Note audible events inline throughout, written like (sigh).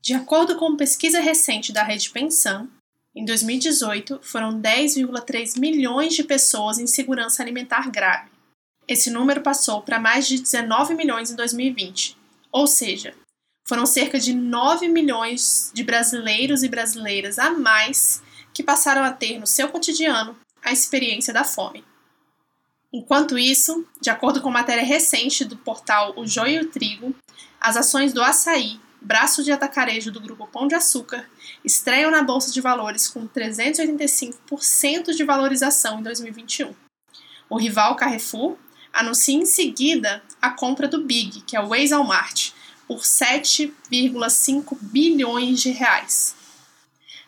De acordo com pesquisa recente da Rede Pensão, em 2018 foram 10,3 milhões de pessoas em segurança alimentar grave. Esse número passou para mais de 19 milhões em 2020, ou seja, foram cerca de 9 milhões de brasileiros e brasileiras a mais que passaram a ter no seu cotidiano a experiência da fome. Enquanto isso, de acordo com matéria recente do portal O Joio e o Trigo, as ações do açaí, braço de atacarejo do grupo Pão de Açúcar, estreiam na Bolsa de Valores com 385% de valorização em 2021. O rival Carrefour anuncia em seguida a compra do Big, que é o ex-Walmart, por 7,5 bilhões de reais.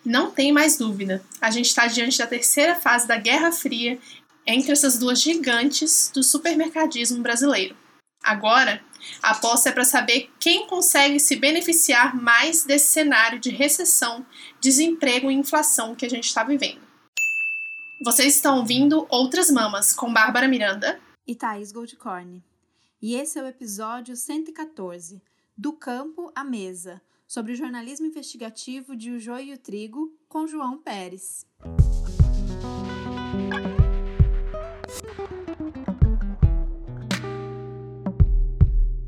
Não tem mais dúvida, a gente está diante da terceira fase da Guerra Fria entre essas duas gigantes do supermercadismo brasileiro. Agora, a aposta é para saber quem consegue se beneficiar mais desse cenário de recessão, desemprego e inflação que a gente está vivendo. Vocês estão ouvindo Outras Mamas com Bárbara Miranda e Thaís Goldcorn. E esse é o episódio 114, Do Campo à Mesa, sobre o jornalismo investigativo de O Joio e o Trigo, com João Pérez.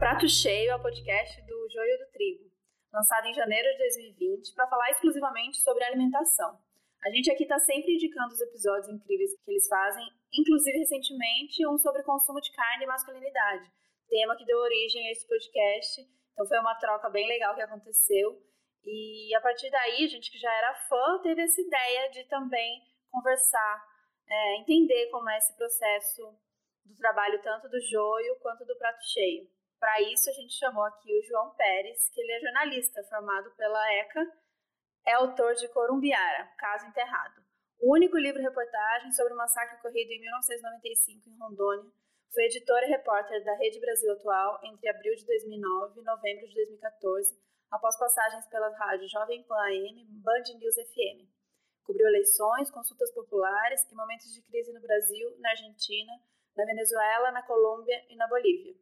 Prato Cheio é o podcast do Joio do Trigo, lançado em janeiro de 2020 para falar exclusivamente sobre alimentação. A gente aqui está sempre indicando os episódios incríveis que eles fazem, inclusive recentemente um sobre consumo de carne e masculinidade, tema que deu origem a esse podcast então foi uma troca bem legal que aconteceu. E a partir daí, a gente que já era fã teve essa ideia de também conversar, é, entender como é esse processo do trabalho tanto do joio quanto do prato cheio. Para isso, a gente chamou aqui o João Pérez, que ele é jornalista formado pela ECA, é autor de Corumbiara, Caso Enterrado. O único livro-reportagem sobre o massacre ocorrido em 1995 em Rondônia, foi editora e repórter da Rede Brasil Atual entre abril de 2009 e novembro de 2014, após passagens pelas rádios Jovem Pan AM, Band News FM. Cobriu eleições, consultas populares e momentos de crise no Brasil, na Argentina, na Venezuela, na Colômbia e na Bolívia.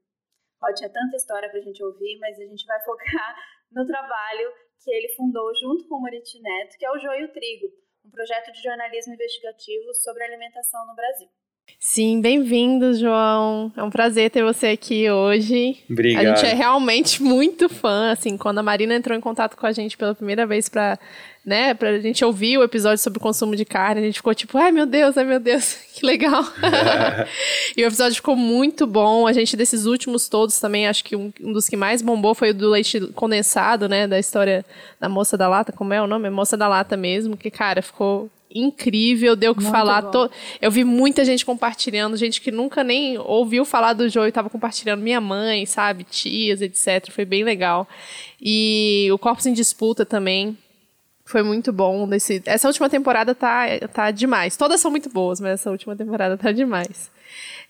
Ó, tinha tanta história para a gente ouvir, mas a gente vai focar (laughs) no trabalho que ele fundou junto com o Moriti Neto, que é o Joio Trigo, um projeto de jornalismo investigativo sobre alimentação no Brasil. Sim, bem-vindo, João. É um prazer ter você aqui hoje. Obrigado. A gente é realmente (laughs) muito fã, assim, quando a Marina entrou em contato com a gente pela primeira vez para, né, pra gente ouvir o episódio sobre o consumo de carne, a gente ficou tipo, ai meu Deus, ai meu Deus, (laughs) que legal. (laughs) e o episódio ficou muito bom. A gente desses últimos todos também, acho que um, um, dos que mais bombou foi o do leite condensado, né, da história da moça da lata, como é o nome? Moça da lata mesmo, que cara, ficou incrível, deu o que falar. To... Eu vi muita gente compartilhando, gente que nunca nem ouviu falar do jogo e estava compartilhando. Minha mãe, sabe? Tias, etc. Foi bem legal. E o Corpos em Disputa também. Foi muito bom. Desse... Essa última temporada tá, tá demais. Todas são muito boas, mas essa última temporada tá demais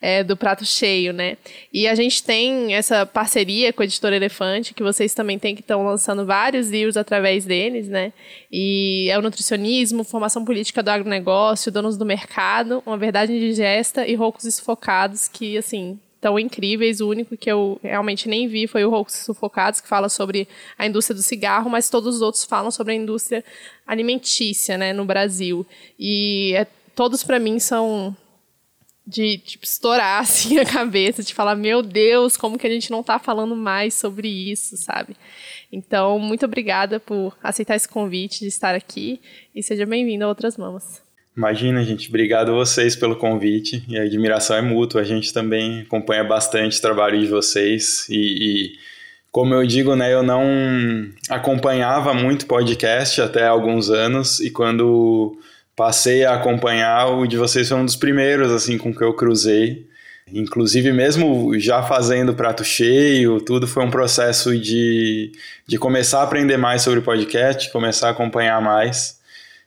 é, do prato cheio, né? E a gente tem essa parceria com a editora Elefante, que vocês também têm que estão lançando vários livros através deles, né? E é o nutricionismo, formação política do agronegócio, donos do mercado, uma verdade indigesta e roucos sufocados, que, assim, tão incríveis. O único que eu realmente nem vi foi o Roucos Sufocados, que fala sobre a indústria do cigarro, mas todos os outros falam sobre a indústria alimentícia, né, no Brasil. E é, todos, para mim, são de tipo, estourar (laughs) assim a cabeça, de falar, meu Deus, como que a gente não está falando mais sobre isso, sabe? Então, muito obrigada por aceitar esse convite de estar aqui e seja bem-vindo a Outras Mamas. Imagina, gente, obrigado a vocês pelo convite e a admiração é mútua. A gente também acompanha bastante o trabalho de vocês e, e como eu digo, né, eu não acompanhava muito podcast até alguns anos e quando passei a acompanhar, o de vocês foi um dos primeiros, assim, com que eu cruzei. Inclusive, mesmo já fazendo prato cheio, tudo foi um processo de, de começar a aprender mais sobre podcast, começar a acompanhar mais.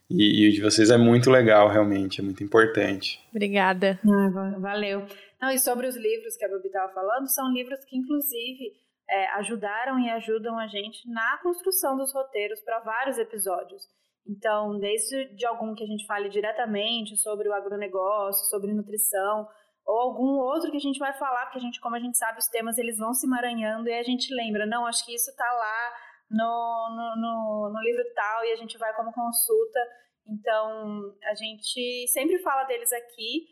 E, e o de vocês é muito legal, realmente, é muito importante. Obrigada. Ah, valeu. Não, e sobre os livros que a Babi estava falando, são livros que, inclusive, é, ajudaram e ajudam a gente na construção dos roteiros para vários episódios. Então, desde de algum que a gente fale diretamente sobre o agronegócio, sobre nutrição, ou algum outro que a gente vai falar, porque a gente, como a gente sabe, os temas eles vão se emaranhando e a gente lembra, não, acho que isso está lá no, no, no, no livro tal e a gente vai como consulta. Então, a gente sempre fala deles aqui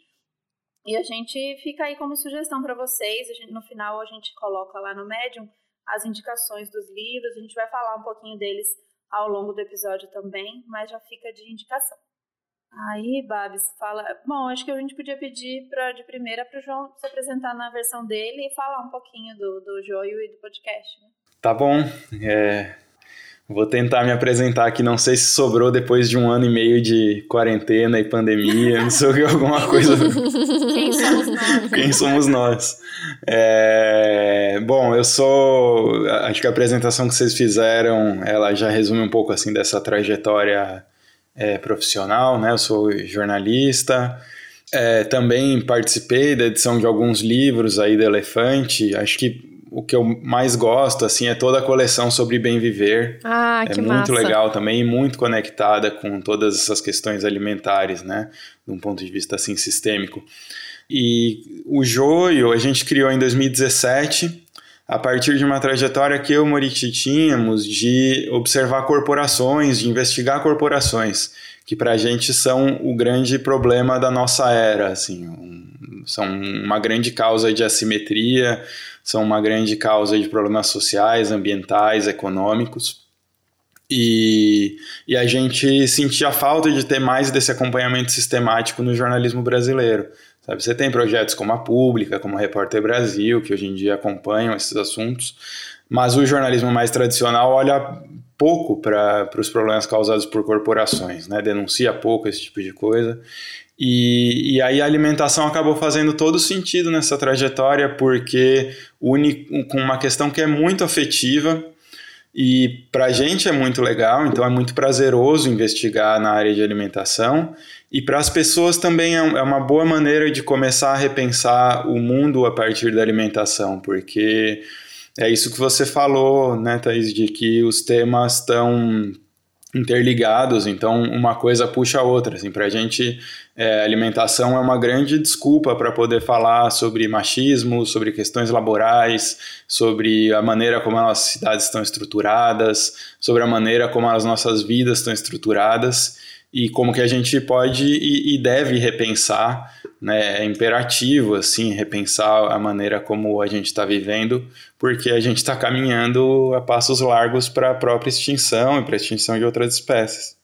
e a gente fica aí como sugestão para vocês. Gente, no final, a gente coloca lá no Medium as indicações dos livros. A gente vai falar um pouquinho deles ao longo do episódio também, mas já fica de indicação. Aí, Babs, fala. Bom, acho que a gente podia pedir pra, de primeira para o João se apresentar na versão dele e falar um pouquinho do, do Joio e do podcast. Né? Tá bom. É, Vou tentar me apresentar aqui, não sei se sobrou depois de um ano e meio de quarentena e pandemia, não sei o que, alguma (laughs) coisa. Quem somos nós? Quem somos nós? É... Bom, eu sou. Acho que a apresentação que vocês fizeram, ela já resume um pouco assim dessa trajetória é, profissional, né? Eu sou jornalista. É, também participei da edição de alguns livros aí do Elefante. Acho que o que eu mais gosto, assim, é toda a coleção sobre bem viver. Ah, é que muito massa. legal também e muito conectada com todas essas questões alimentares, né? De um ponto de vista, assim, sistêmico. E o Joio a gente criou em 2017 a partir de uma trajetória que eu e o Moriti tínhamos de observar corporações, de investigar corporações, que para a gente são o grande problema da nossa era, assim, um, são uma grande causa de assimetria, são uma grande causa de problemas sociais, ambientais, econômicos. E, e a gente sentia falta de ter mais desse acompanhamento sistemático no jornalismo brasileiro. Sabe, você tem projetos como a Pública, como a Repórter Brasil, que hoje em dia acompanham esses assuntos, mas o jornalismo mais tradicional olha pouco para os problemas causados por corporações, né? denuncia pouco esse tipo de coisa. E, e aí a alimentação acabou fazendo todo sentido nessa trajetória, porque une com uma questão que é muito afetiva, e para a gente é muito legal, então é muito prazeroso investigar na área de alimentação. E para as pessoas também é, é uma boa maneira de começar a repensar o mundo a partir da alimentação, porque é isso que você falou, né, Thaís, de que os temas estão interligados, então uma coisa puxa a outra. Assim, para a gente, é, alimentação é uma grande desculpa para poder falar sobre machismo, sobre questões laborais, sobre a maneira como as cidades estão estruturadas, sobre a maneira como as nossas vidas estão estruturadas e como que a gente pode e, e deve repensar, né, é imperativo assim repensar a maneira como a gente está vivendo, porque a gente está caminhando a passos largos para a própria extinção e para a extinção de outras espécies.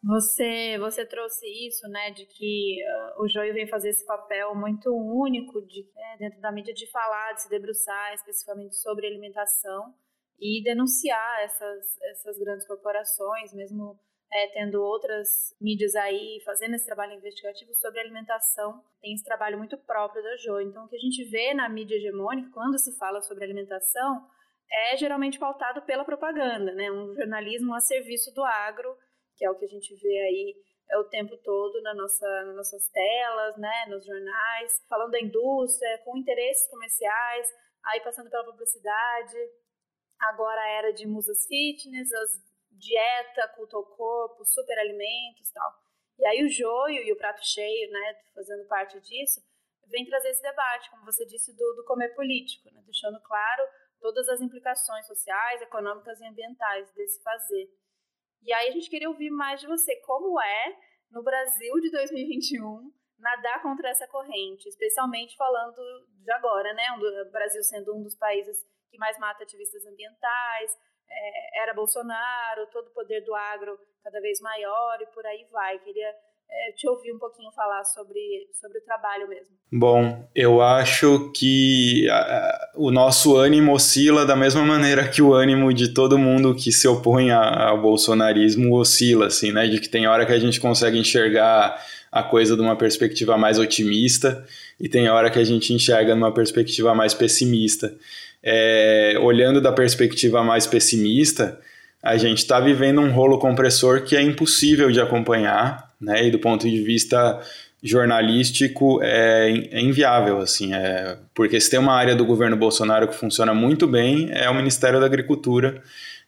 Você, você trouxe isso, né, de que uh, o Joio vem fazer esse papel muito único de, é, dentro da mídia de falar, de se debruçar especificamente sobre alimentação e denunciar essas, essas grandes corporações, mesmo é, tendo outras mídias aí fazendo esse trabalho investigativo sobre alimentação, tem esse trabalho muito próprio da Jo. Então, o que a gente vê na mídia hegemônica, quando se fala sobre alimentação, é geralmente pautado pela propaganda, né? Um jornalismo a serviço do agro, que é o que a gente vê aí é o tempo todo na nossa, nas nossas telas, né, nos jornais, falando da indústria, com interesses comerciais, aí passando pela publicidade. Agora a era de musas fitness, as dieta, culto ao corpo, superalimentos tal. E aí o joio e o prato cheio, né, fazendo parte disso, vem trazer esse debate, como você disse, do, do comer político, né, deixando claro todas as implicações sociais, econômicas e ambientais desse fazer. E aí a gente queria ouvir mais de você, como é, no Brasil de 2021, nadar contra essa corrente, especialmente falando de agora, né, o Brasil sendo um dos países que mais mata ativistas ambientais, é, era Bolsonaro, todo o poder do agro cada vez maior e por aí vai. Queria é, te ouvir um pouquinho falar sobre, sobre o trabalho mesmo. Bom, eu acho que a, o nosso ânimo oscila da mesma maneira que o ânimo de todo mundo que se opõe a, ao bolsonarismo oscila, assim, né? De que tem hora que a gente consegue enxergar a coisa de uma perspectiva mais otimista e tem hora que a gente enxerga numa perspectiva mais pessimista é, olhando da perspectiva mais pessimista, a gente está vivendo um rolo compressor que é impossível de acompanhar, né? E do ponto de vista jornalístico é, é inviável, assim, é, porque se tem uma área do governo Bolsonaro que funciona muito bem é o Ministério da Agricultura,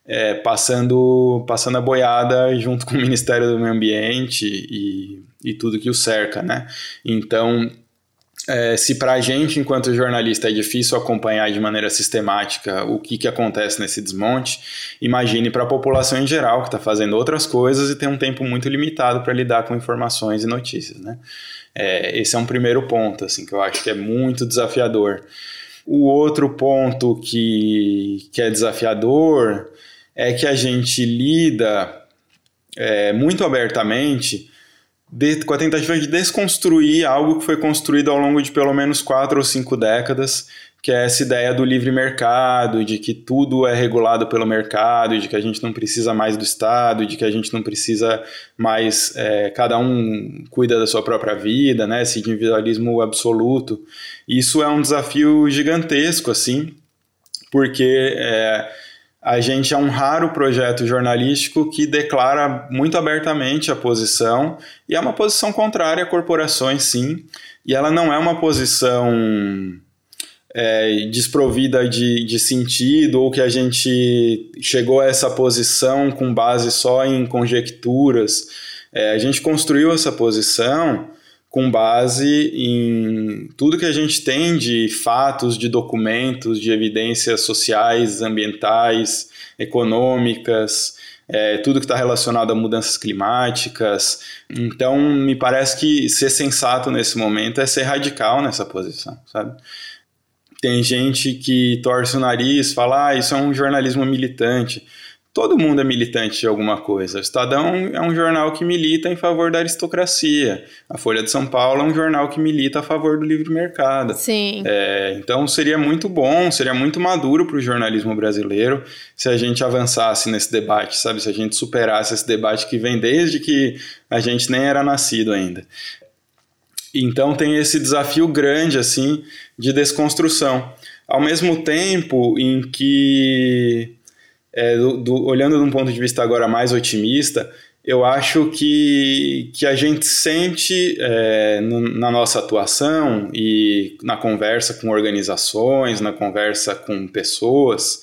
é, passando, passando a boiada junto com o Ministério do Meio Ambiente e, e tudo que o cerca, né? Então é, se para a gente, enquanto jornalista, é difícil acompanhar de maneira sistemática o que, que acontece nesse desmonte, imagine para a população em geral, que está fazendo outras coisas e tem um tempo muito limitado para lidar com informações e notícias. Né? É, esse é um primeiro ponto, assim, que eu acho que é muito desafiador. O outro ponto que, que é desafiador é que a gente lida é, muito abertamente de, com a tentativa de desconstruir algo que foi construído ao longo de pelo menos quatro ou cinco décadas, que é essa ideia do livre mercado, de que tudo é regulado pelo mercado, de que a gente não precisa mais do Estado, de que a gente não precisa mais, é, cada um cuida da sua própria vida, né, esse individualismo absoluto. Isso é um desafio gigantesco, assim, porque é, a gente é um raro projeto jornalístico que declara muito abertamente a posição, e é uma posição contrária a corporações, sim, e ela não é uma posição é, desprovida de, de sentido, ou que a gente chegou a essa posição com base só em conjecturas. É, a gente construiu essa posição com base em tudo que a gente tem de fatos, de documentos, de evidências sociais, ambientais, econômicas, é, tudo que está relacionado a mudanças climáticas. Então, me parece que ser sensato nesse momento é ser radical nessa posição, sabe? Tem gente que torce o nariz, fala, ah, isso é um jornalismo militante todo mundo é militante de alguma coisa. O Estadão é um jornal que milita em favor da aristocracia. A Folha de São Paulo é um jornal que milita a favor do livre mercado. Sim. É, então seria muito bom, seria muito maduro para o jornalismo brasileiro se a gente avançasse nesse debate, sabe? Se a gente superasse esse debate que vem desde que a gente nem era nascido ainda. Então tem esse desafio grande assim de desconstrução. Ao mesmo tempo em que é, do, do, olhando de um ponto de vista agora mais otimista, eu acho que, que a gente sente é, no, na nossa atuação e na conversa com organizações, na conversa com pessoas,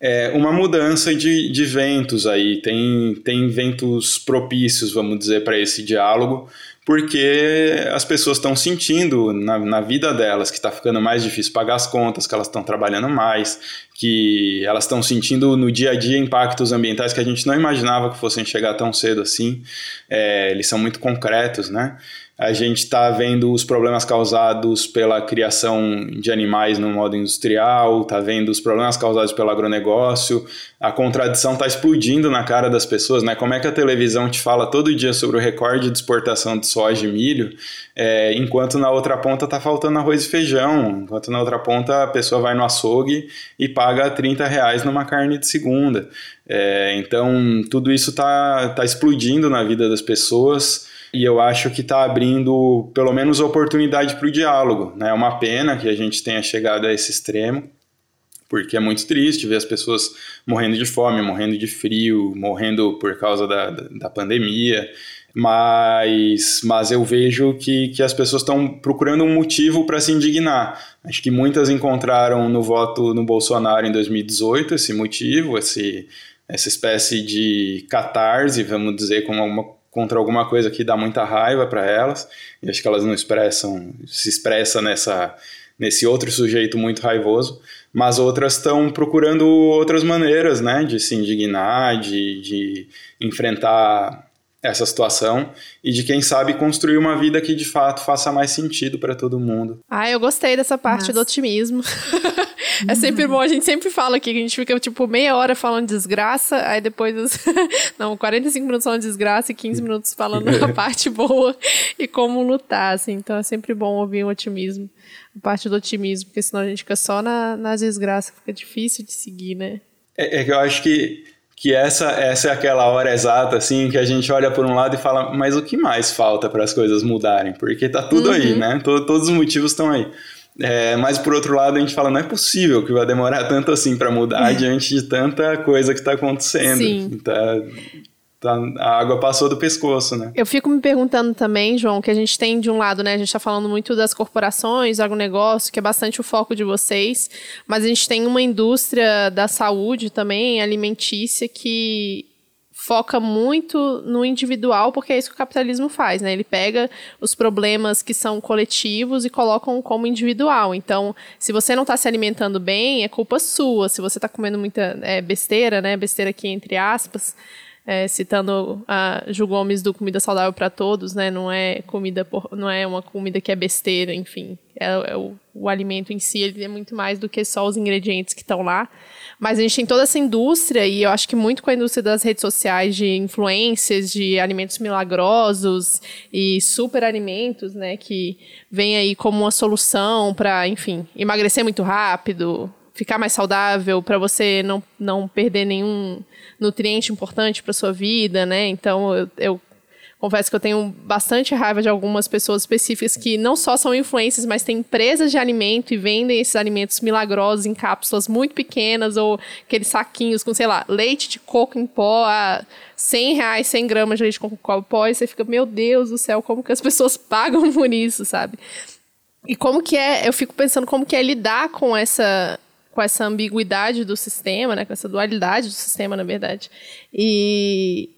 é, uma mudança de, de ventos aí. Tem, tem ventos propícios, vamos dizer, para esse diálogo porque as pessoas estão sentindo na, na, vida delas que está ficando mais difícil pagar as contas, que elas estão trabalhando mais, que elas estão sentindo no dia a dia impactos ambientais que a gente não imaginava que fossem chegar tão cedo assim. É, eles são muito concretos, né? A gente está vendo os problemas causados pela criação de animais no modo industrial, está vendo os problemas causados pelo agronegócio. A contradição está explodindo na cara das pessoas, né? Como é que a televisão te fala todo dia sobre o recorde de exportação de soja e milho, é, enquanto na outra ponta está faltando arroz e feijão, enquanto na outra ponta a pessoa vai no açougue e paga 30 reais numa carne de segunda. É, então, tudo isso está tá explodindo na vida das pessoas e eu acho que está abrindo pelo menos oportunidade para o diálogo. Né? É uma pena que a gente tenha chegado a esse extremo, porque é muito triste ver as pessoas morrendo de fome, morrendo de frio, morrendo por causa da, da pandemia. Mas, mas eu vejo que, que as pessoas estão procurando um motivo para se indignar. Acho que muitas encontraram no voto no Bolsonaro em 2018 esse motivo, esse, essa espécie de catarse, vamos dizer, como uma contra alguma coisa que dá muita raiva para elas, e acho que elas não expressam, se expressa nessa nesse outro sujeito muito raivoso, mas outras estão procurando outras maneiras, né, de se indignar, de, de enfrentar essa situação e de quem sabe construir uma vida que de fato faça mais sentido para todo mundo. Ah, eu gostei dessa parte Nossa. do otimismo. (laughs) é sempre bom, a gente sempre fala aqui que a gente fica tipo meia hora falando desgraça, aí depois (laughs) não, 45 minutos falando desgraça e 15 minutos falando a (laughs) parte boa e como lutar, assim. Então é sempre bom ouvir o otimismo, a parte do otimismo, porque senão a gente fica só na, nas desgraças, fica difícil de seguir, né? É, é que eu acho que que essa, essa é aquela hora exata, assim, que a gente olha por um lado e fala, mas o que mais falta para as coisas mudarem? Porque tá tudo uhum. aí, né? Todo, todos os motivos estão aí. É, mas por outro lado, a gente fala, não é possível que vai demorar tanto assim para mudar (laughs) diante de tanta coisa que está acontecendo. Sim. Tá, Tá, a água passou do pescoço, né? Eu fico me perguntando também, João, que a gente tem de um lado, né? A gente está falando muito das corporações, agronegócio, que é bastante o foco de vocês, mas a gente tem uma indústria da saúde também, alimentícia, que foca muito no individual, porque é isso que o capitalismo faz, né? Ele pega os problemas que são coletivos e colocam como individual. Então, se você não está se alimentando bem, é culpa sua. Se você está comendo muita é, besteira, né? Besteira aqui entre aspas, é, citando a Ju Gomes do Comida Saudável para Todos, né? Não é comida por, não é uma comida que é besteira, enfim. É, é o, o, alimento em si, ele é muito mais do que só os ingredientes que estão lá. Mas a gente tem toda essa indústria, e eu acho que muito com a indústria das redes sociais, de influências, de alimentos milagrosos e super alimentos, né? Que vem aí como uma solução para, enfim, emagrecer muito rápido, ficar mais saudável, para você não, não perder nenhum nutriente importante para sua vida, né? Então eu, eu confesso que eu tenho bastante raiva de algumas pessoas específicas que não só são influências, mas têm empresas de alimento e vendem esses alimentos milagrosos em cápsulas muito pequenas ou aqueles saquinhos com, sei lá, leite de coco em pó a 100 reais, 100 gramas de leite de coco em pó e você fica, meu Deus do céu, como que as pessoas (laughs) pagam por isso, sabe? E como que é, eu fico pensando como que é lidar com essa com essa ambiguidade do sistema, né, com essa dualidade do sistema, na verdade. E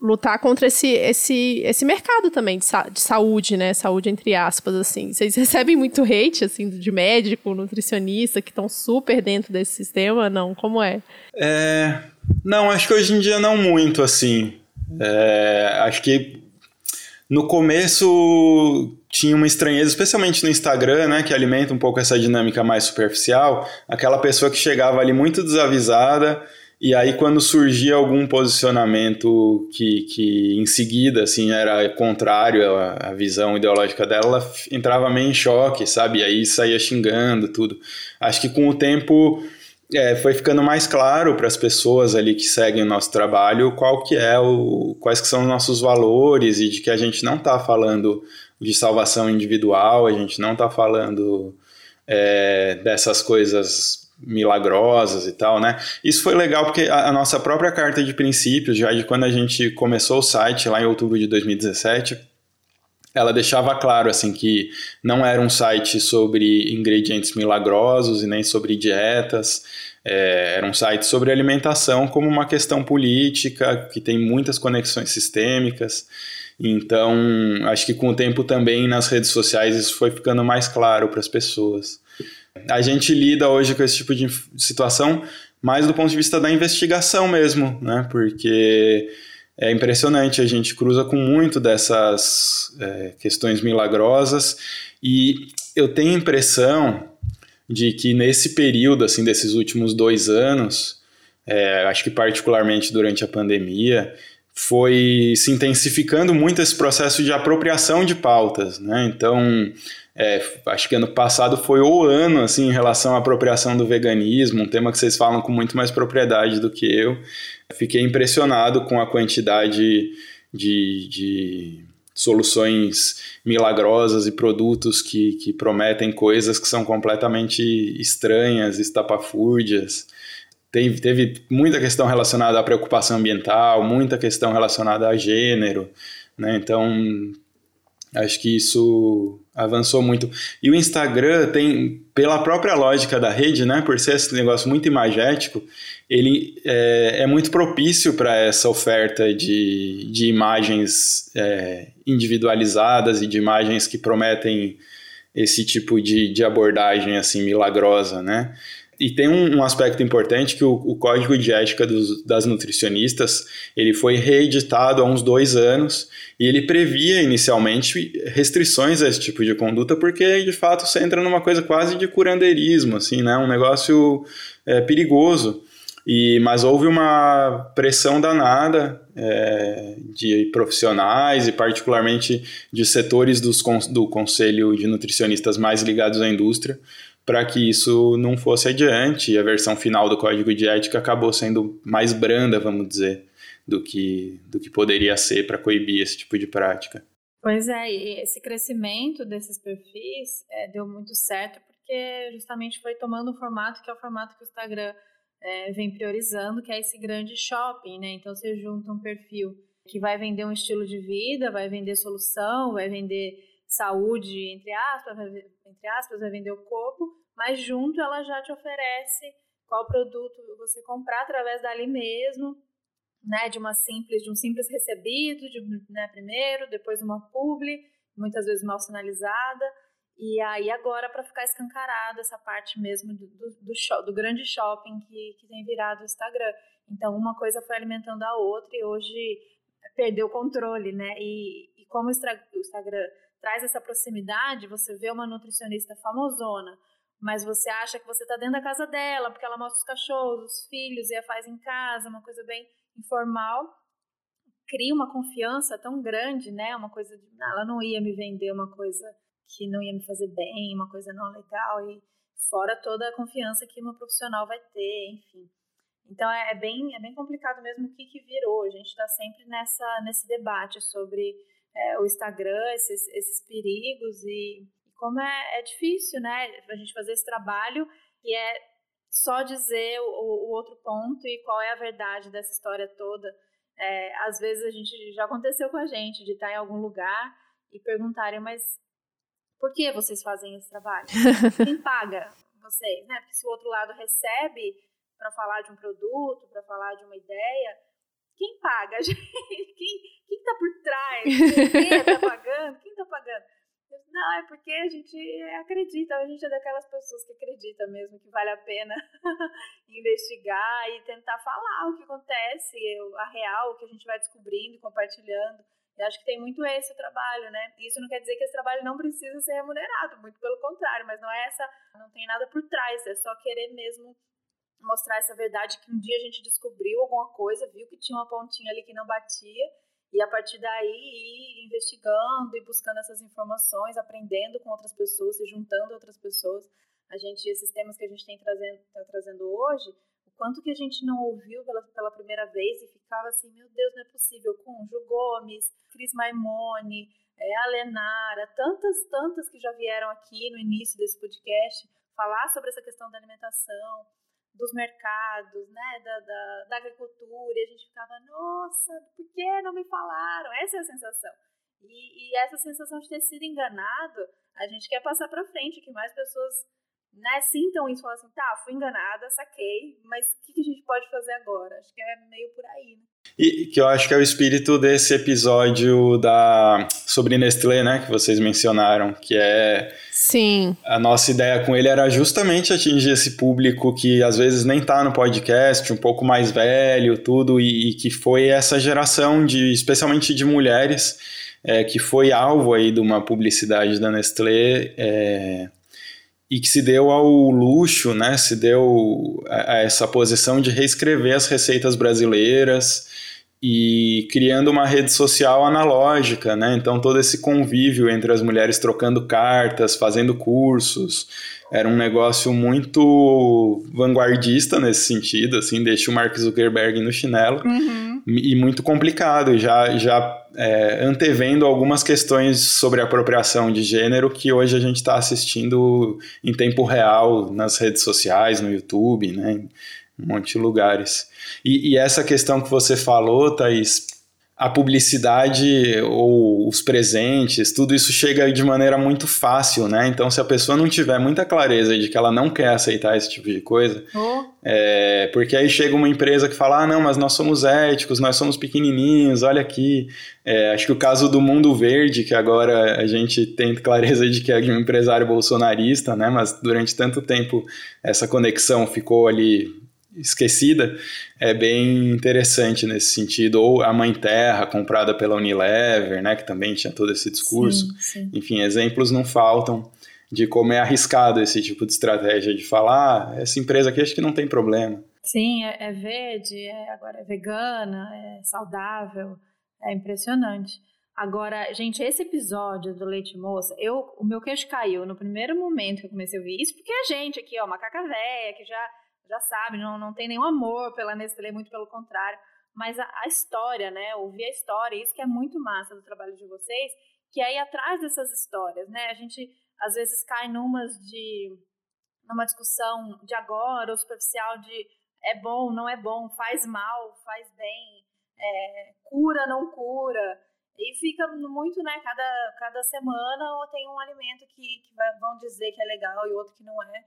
lutar contra esse, esse, esse mercado também de, sa de saúde, né? Saúde entre aspas, assim. Vocês (laughs) recebem muito hate, assim, de médico, nutricionista, que estão super dentro desse sistema, não? Como é? É... Não, acho que hoje em dia não muito, assim. É... Acho que no começo tinha uma estranheza, especialmente no Instagram, né, que alimenta um pouco essa dinâmica mais superficial, aquela pessoa que chegava ali muito desavisada, e aí quando surgia algum posicionamento que, que em seguida, assim, era contrário à, à visão ideológica dela, ela entrava meio em choque, sabe, e aí saía xingando tudo. Acho que com o tempo é, foi ficando mais claro para as pessoas ali que seguem o nosso trabalho qual que é o, quais que são os nossos valores e de que a gente não está falando de salvação individual, a gente não está falando é, dessas coisas milagrosas e tal, né? Isso foi legal porque a, a, nossa própria carta de princípios, já de quando a gente começou o site lá em outubro de 2017, ela deixava claro assim que não era um site sobre ingredientes milagrosos e nem sobre dietas. É, era um site sobre alimentação como uma questão política que tem muitas conexões sistêmicas. Então, acho que com o tempo também nas redes sociais isso foi ficando mais claro para as pessoas. A gente lida hoje com esse tipo de situação mais do ponto de vista da investigação mesmo, né? Porque é impressionante, a gente cruza com muito dessas é, questões milagrosas e eu tenho a impressão de que nesse período, assim, desses últimos dois anos, é, acho que particularmente durante a pandemia, foi se intensificando muito esse processo de apropriação de pautas, né? Então, é, acho que ano passado foi o ano, assim, em relação à apropriação do veganismo, um tema que vocês falam com muito mais propriedade do que eu. Fiquei impressionado com a quantidade de, de soluções milagrosas e produtos que, que prometem coisas que são completamente estranhas, estapafúrdias. Teve, teve muita questão relacionada à preocupação ambiental, muita questão relacionada a gênero, né? Então, acho que isso avançou muito. E o Instagram tem, pela própria lógica da rede, né, por ser esse negócio muito imagético, ele é, é muito propício para essa oferta de, de imagens é, individualizadas e de imagens que prometem esse tipo de, de abordagem assim milagrosa, né? E tem um, um, aspecto importante que o, o código de ética dos, das nutricionistas ele foi reeditado há uns dois anos e ele previa inicialmente restrições a esse tipo de conduta porque de fato você entra numa coisa quase de curandeirismo assim né? Um negócio é, perigoso. E mas houve uma pressão danada é, de profissionais e particularmente de setores dos, do conselho de nutricionistas mais ligados à indústria para que isso não fosse adiante. E a versão final do código de ética acabou sendo mais branda, vamos dizer, do que, do que poderia ser para coibir esse tipo de prática. Pois é, e esse crescimento desses perfis é, deu muito certo porque justamente foi tomando um formato que é o formato que o Instagram é, vem priorizando, que é esse grande shopping, né? Então você junta um perfil que vai vender um estilo de vida, vai vender solução, vai vender saúde, entre aspas, vai, entre aspas, vai vender o corpo, mas junto ela já te oferece qual produto você comprar através dali mesmo. né, de uma simples, de um simples recebido, de, né, primeiro, depois uma publi, muitas vezes mal sinalizada, e aí agora para ficar escancarado essa parte mesmo do, do, do, do grande shopping que, que tem virado o Instagram. Então uma coisa foi alimentando a outra e hoje perdeu o controle, né? E, e como o Instagram traz essa proximidade, você vê uma nutricionista famosona, mas você acha que você está dentro da casa dela, porque ela mostra os cachorros, os filhos, e a faz em casa, uma coisa bem informal, cria uma confiança tão grande, né? Uma coisa de, ela não ia me vender uma coisa que não ia me fazer bem, uma coisa não legal e fora toda a confiança que uma profissional vai ter, enfim. Então é, é bem é bem complicado mesmo o que, que virou. A gente está sempre nessa nesse debate sobre é, o Instagram, esses, esses perigos e como é, é difícil, né? A gente fazer esse trabalho e é só dizer o, o, outro ponto e qual é a verdade dessa história toda. É, às vezes a gente já aconteceu com a gente de estar em algum lugar e perguntarem, mas por que vocês fazem esse trabalho? (laughs) Quem paga vocês? Né? Porque se o outro lado recebe para falar de um produto, para falar de uma ideia, quem paga? (laughs) Quem está por trás? Quem está (laughs) pagando? Quem está pagando? Não, é porque a gente acredita, a gente é daquelas pessoas que acredita mesmo que vale a pena (laughs) investigar e tentar falar o que acontece, a real, o que a gente vai descobrindo e compartilhando. Eu acho que tem muito esse trabalho, né? Isso não quer dizer que esse trabalho não precisa ser remunerado, muito pelo contrário, mas não é essa, não tem nada por trás, é só querer mesmo mostrar essa verdade que um dia a gente descobriu alguma coisa, viu que tinha uma pontinha ali que não batia e a partir daí ir investigando e buscando essas informações, aprendendo com outras pessoas, se juntando a outras pessoas. A gente, esses temas que a gente tem trazendo, tá trazendo hoje, o quanto que a gente não ouviu pela, pela primeira vez e ficava assim, meu Deus, não é possível, com Ju Gomes, Cris Maimone, é, a Lenara, tantas, tantas que já vieram aqui no início desse podcast falar sobre essa questão da alimentação, dos mercados, né, da, da, da, agricultura, e a gente ficava, nossa, por que não me falaram? Essa é a sensação. E, e essa sensação de ter sido enganado, a gente quer passar para frente, que mais pessoas né, sintam isso, falam assim, tá, fui enganada, saquei, mas o que, que, a gente pode fazer agora? Acho que é meio por aí, né? E que eu acho que é o espírito desse episódio da sobre Nestlé, né, que vocês mencionaram, que é Sim. A nossa ideia com ele era justamente atingir esse público que às vezes nem tá no podcast, um pouco mais velho, tudo e, e que foi essa geração de especialmente de mulheres é, que foi alvo aí de uma publicidade da Nestlé é, e que se deu ao luxo, né, se deu a, a essa posição de reescrever as receitas brasileiras e criando uma rede social analógica, né? Então todo esse convívio entre as mulheres trocando cartas, fazendo cursos, era um negócio muito vanguardista nesse sentido, assim, deixa o Mark Zuckerberg no chinelo uhum. e muito complicado, já já é, antevendo algumas questões sobre apropriação de gênero que hoje a gente está assistindo em tempo real nas redes sociais, no YouTube, né? Um monte de lugares. E, e essa questão que você falou, Thaís, a publicidade ou os presentes, tudo isso chega de maneira muito fácil, né? Então, se a pessoa não tiver muita clareza de que ela não quer aceitar esse tipo de coisa, oh. é, porque aí chega uma empresa que fala: ah, não, mas nós somos éticos, nós somos pequenininhos, olha aqui. É, acho que o caso do Mundo Verde, que agora a gente tem clareza de que é de um empresário bolsonarista, né? Mas durante tanto tempo essa conexão ficou ali esquecida, é bem interessante nesse sentido. Ou a Mãe Terra, comprada pela Unilever, né, que também tinha todo esse discurso. Sim, sim. Enfim, exemplos não faltam de como é arriscado esse tipo de estratégia de falar, ah, essa empresa aqui acho que não tem problema. Sim, é, é verde, é, agora é vegana, é saudável, é impressionante. Agora, gente, esse episódio do Leite Moça, eu, o meu queixo caiu no primeiro momento que eu comecei a ouvir isso, porque a gente aqui, ó, macaca véia, que já já sabe, não, não tem nenhum amor pela Nestlé, muito pelo contrário. Mas a, a história, né? Ouvir a história, isso que é muito massa do trabalho de vocês, que aí atrás dessas histórias, né? A gente às vezes cai numas de numa discussão de agora ou superficial de é bom, não é bom, faz mal, faz bem, é, cura, não cura. E fica muito, né? Cada, cada semana ou tem um alimento que, que vão dizer que é legal e outro que não é.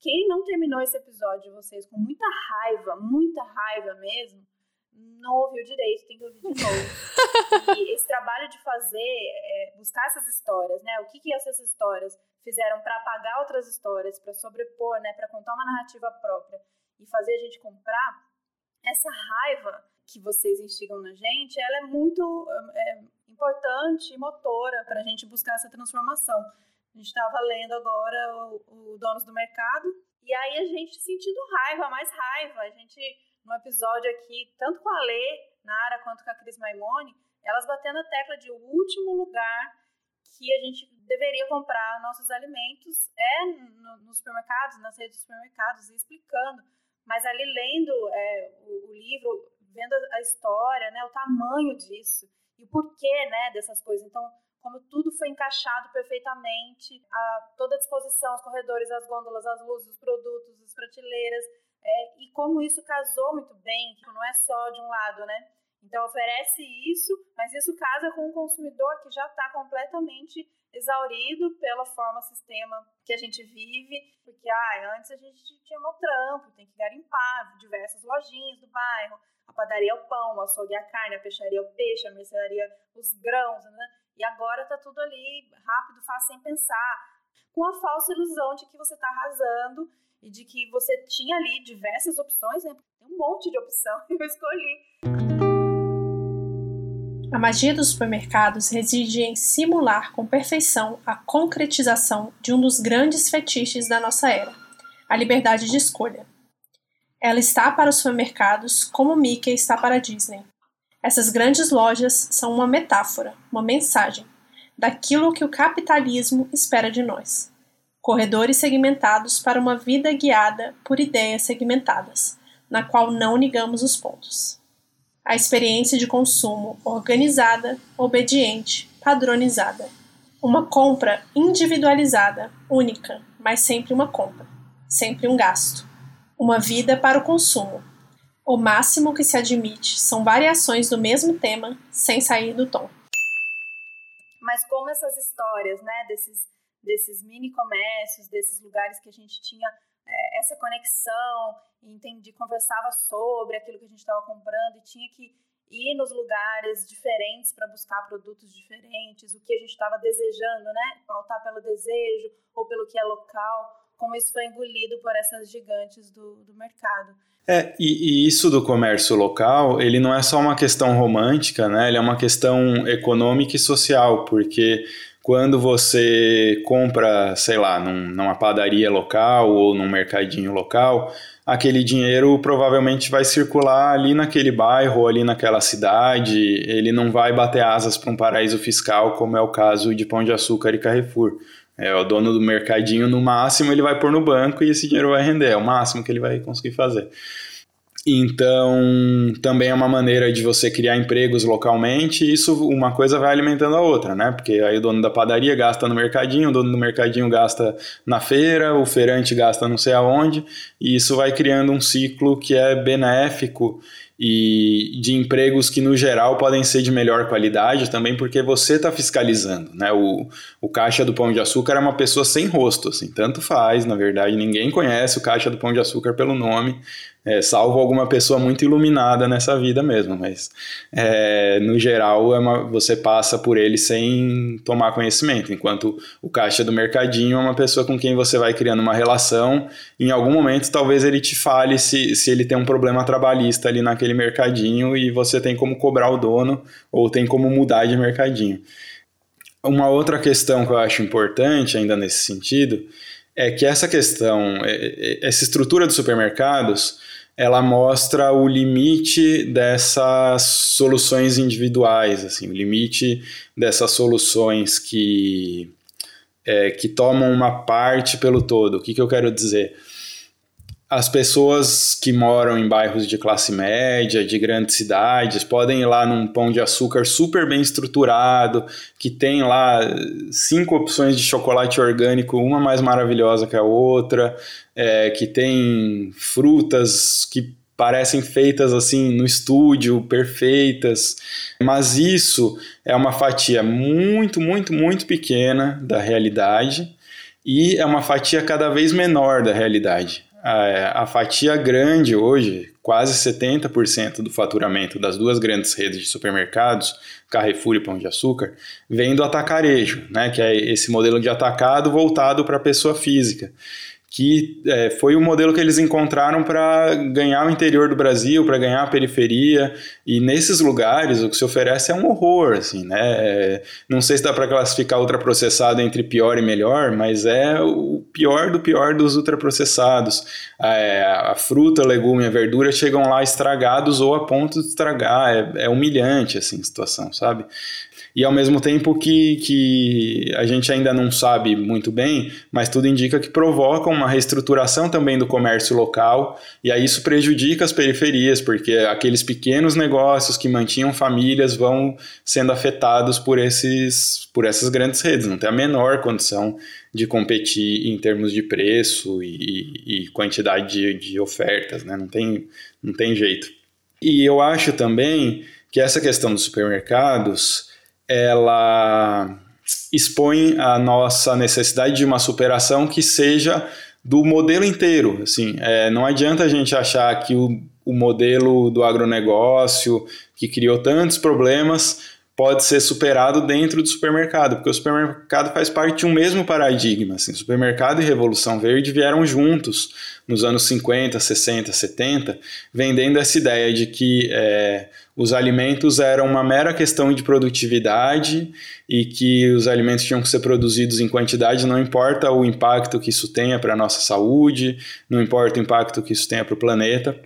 Quem não terminou esse episódio de vocês com muita raiva, muita raiva mesmo, não ouviu direito, tem que ouvir de novo. (laughs) e esse trabalho de fazer, é, buscar essas histórias, né? O que, que essas histórias fizeram para apagar outras histórias, para sobrepor, né? Para contar uma narrativa própria e fazer a gente comprar, essa raiva que vocês instigam na gente, ela é muito é, importante e motora para a gente buscar essa transformação. A gente estava lendo agora o, o Donos do Mercado, e aí a gente sentindo raiva, mais raiva. A gente, no episódio aqui, tanto com a Lê, Nara, quanto com a Cris Maimone, elas batendo a tecla de o último lugar que a gente deveria comprar nossos alimentos é no, nos supermercados, nas redes de supermercados, e explicando. Mas ali lendo é, o, o, livro, vendo a história, né, o tamanho disso e o porquê né, dessas coisas. Então, como tudo foi encaixado perfeitamente, a toda a disposição, os corredores, as gôndolas, as luzes, os produtos, as prateleiras, é, e como isso casou muito bem, tipo, não é só de um lado, né? Então oferece isso, mas isso casa com um consumidor que já está completamente exaurido pela forma sistema que a gente vive, porque ah, antes a gente tinha um trampo, tem que garimpar diversas lojinhas do bairro, a padaria é o pão, o açougue é a carne, a peixaria é o peixe, a mercearia os grãos, né? E agora tá tudo ali rápido, fácil, sem pensar, com a falsa ilusão de que você está arrasando e de que você tinha ali diversas opções, né? Tem um monte de opção (laughs) e eu escolhi. A magia dos supermercados reside em simular com perfeição a concretização de um dos grandes fetiches da nossa era, a liberdade de escolha. Ela está para os supermercados como Mickey está para a Disney. Essas grandes lojas são uma metáfora, uma mensagem, daquilo que o capitalismo espera de nós. Corredores segmentados para uma vida guiada por ideias segmentadas, na qual não ligamos os pontos a experiência de consumo organizada, obediente, padronizada. Uma compra individualizada, única, mas sempre uma compra, sempre um gasto. Uma vida para o consumo. O máximo que se admite são variações do mesmo tema sem sair do tom. Mas como essas histórias, né, desses, desses mini comércios, desses lugares que a gente tinha é, essa conexão, entendi, conversava sobre aquilo que a gente estava comprando e tinha que ir nos lugares diferentes para buscar produtos diferentes, o que a gente estava desejando, né? Pautar pelo desejo ou pelo que é local, como isso foi engolido por essas gigantes do, do mercado. É, e, e, isso do comércio local, ele não é só uma questão romântica, né? Ele é uma questão econômica e social, porque quando você compra, sei lá, num, numa padaria local ou num mercadinho local, aquele dinheiro provavelmente vai circular ali naquele bairro, ali naquela cidade, ele não vai bater asas para um paraíso fiscal, como é o caso de Pão de Açúcar e Carrefour. É, o dono do mercadinho, no máximo, ele vai pôr no banco e esse dinheiro vai render, é o máximo que ele vai conseguir fazer. Então, também é uma maneira de você criar empregos localmente, e isso uma coisa vai alimentando a outra, né? Porque aí o dono da padaria gasta no mercadinho, o dono do mercadinho gasta na feira, o feirante gasta não sei aonde, e isso vai criando um ciclo que é benéfico e de empregos que no geral podem ser de melhor qualidade também porque você está fiscalizando, né? O, o caixa do Pão de Açúcar é uma pessoa sem rosto, assim, tanto faz, na verdade, ninguém conhece o caixa do Pão de Açúcar pelo nome, é, salvo alguma pessoa muito iluminada nessa vida mesmo, mas é, no geral é uma, você passa por ele sem tomar conhecimento, enquanto o caixa do mercadinho é uma pessoa com quem você vai criando uma relação, em algum momento talvez ele te fale se, se ele tem um problema trabalhista ali naquele mercadinho e você tem como cobrar o dono ou tem como mudar de mercadinho. Uma outra questão que eu acho importante ainda nesse sentido é que essa questão, é, é, essa estrutura dos supermercados, ela mostra o limite dessas soluções individuais, assim, o limite dessas soluções que, é, que tomam uma parte pelo todo. O que, que eu quero dizer? As pessoas que moram em bairros de classe média, de grandes cidades, podem ir lá num pão de açúcar super bem estruturado, que tem lá cinco opções de chocolate orgânico, uma mais maravilhosa que a outra, é, que tem frutas que parecem feitas assim no estúdio, perfeitas, mas isso é uma fatia muito, muito, muito pequena da realidade e é uma fatia cada vez menor da realidade a, a fatia grande hoje, quase 70% do faturamento das duas grandes redes de supermercados, Carrefour e Pão de Açúcar, vem do atacarejo, né, que é esse modelo de atacado voltado para a pessoa física que é, foi o modelo que eles encontraram para ganhar o interior do Brasil, para ganhar a periferia, e nesses lugares o que se oferece é um horror, assim, né? Não sei se dá para classificar ultraprocessado entre pior e melhor, mas é o pior do pior dos ultraprocessados. É, a fruta, legume, a verdura chegam lá estragados ou a ponto de estragar, é, é humilhante, assim, a situação, sabe? E ao mesmo tempo que, que a gente ainda não sabe muito bem, mas tudo indica que provoca uma reestruturação também do comércio local, e aí isso prejudica as periferias, porque aqueles pequenos negócios que mantinham famílias vão sendo afetados por, esses, por essas grandes redes, não tem a menor condição de competir em termos de preço e, e quantidade de, de ofertas, né? não, tem, não tem jeito. E eu acho também que essa questão dos supermercados ela expõe a nossa necessidade de uma superação que seja do modelo inteiro. Assim, é, não adianta a gente achar que o, o modelo do agronegócio, que criou tantos problemas, pode ser superado dentro do supermercado, porque o supermercado faz parte de um mesmo paradigma. Assim, supermercado e Revolução Verde vieram juntos nos anos 50, 60, 70, vendendo essa ideia de que é, os alimentos eram uma mera questão de produtividade e que os alimentos tinham que ser produzidos em quantidade, não importa o impacto que isso tenha para a nossa saúde, não importa o impacto que isso tenha para o planeta.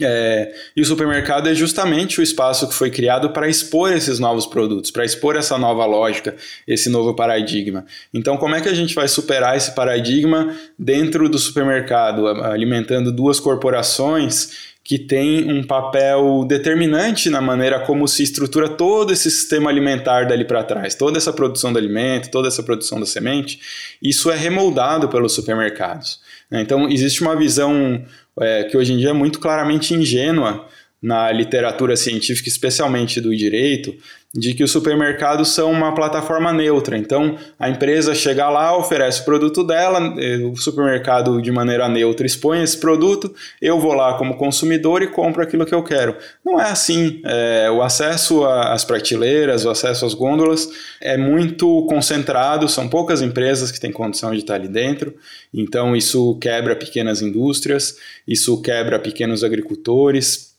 É, e o supermercado é justamente o espaço que foi criado para expor esses novos produtos, para expor essa nova lógica, esse novo paradigma. Então, como é que a gente vai superar esse paradigma dentro do supermercado, alimentando duas corporações que têm um papel determinante na maneira como se estrutura todo esse sistema alimentar dali para trás, toda essa produção do alimento, toda essa produção da semente, isso é remoldado pelos supermercados. Né? Então, existe uma visão é, que hoje em dia é muito claramente ingênua na literatura científica, especialmente do direito, de que os supermercados são uma plataforma neutra. Então, a empresa chega lá, oferece o produto dela, eh, o supermercado, de maneira neutra, expõe esse produto, eu vou lá como consumidor e compro aquilo que eu quero. Não é assim. É, o acesso às prateleiras, o acesso às gôndolas é muito concentrado, são poucas empresas que têm condição de estar ali dentro, então isso quebra pequenas indústrias, isso quebra pequenos agricultores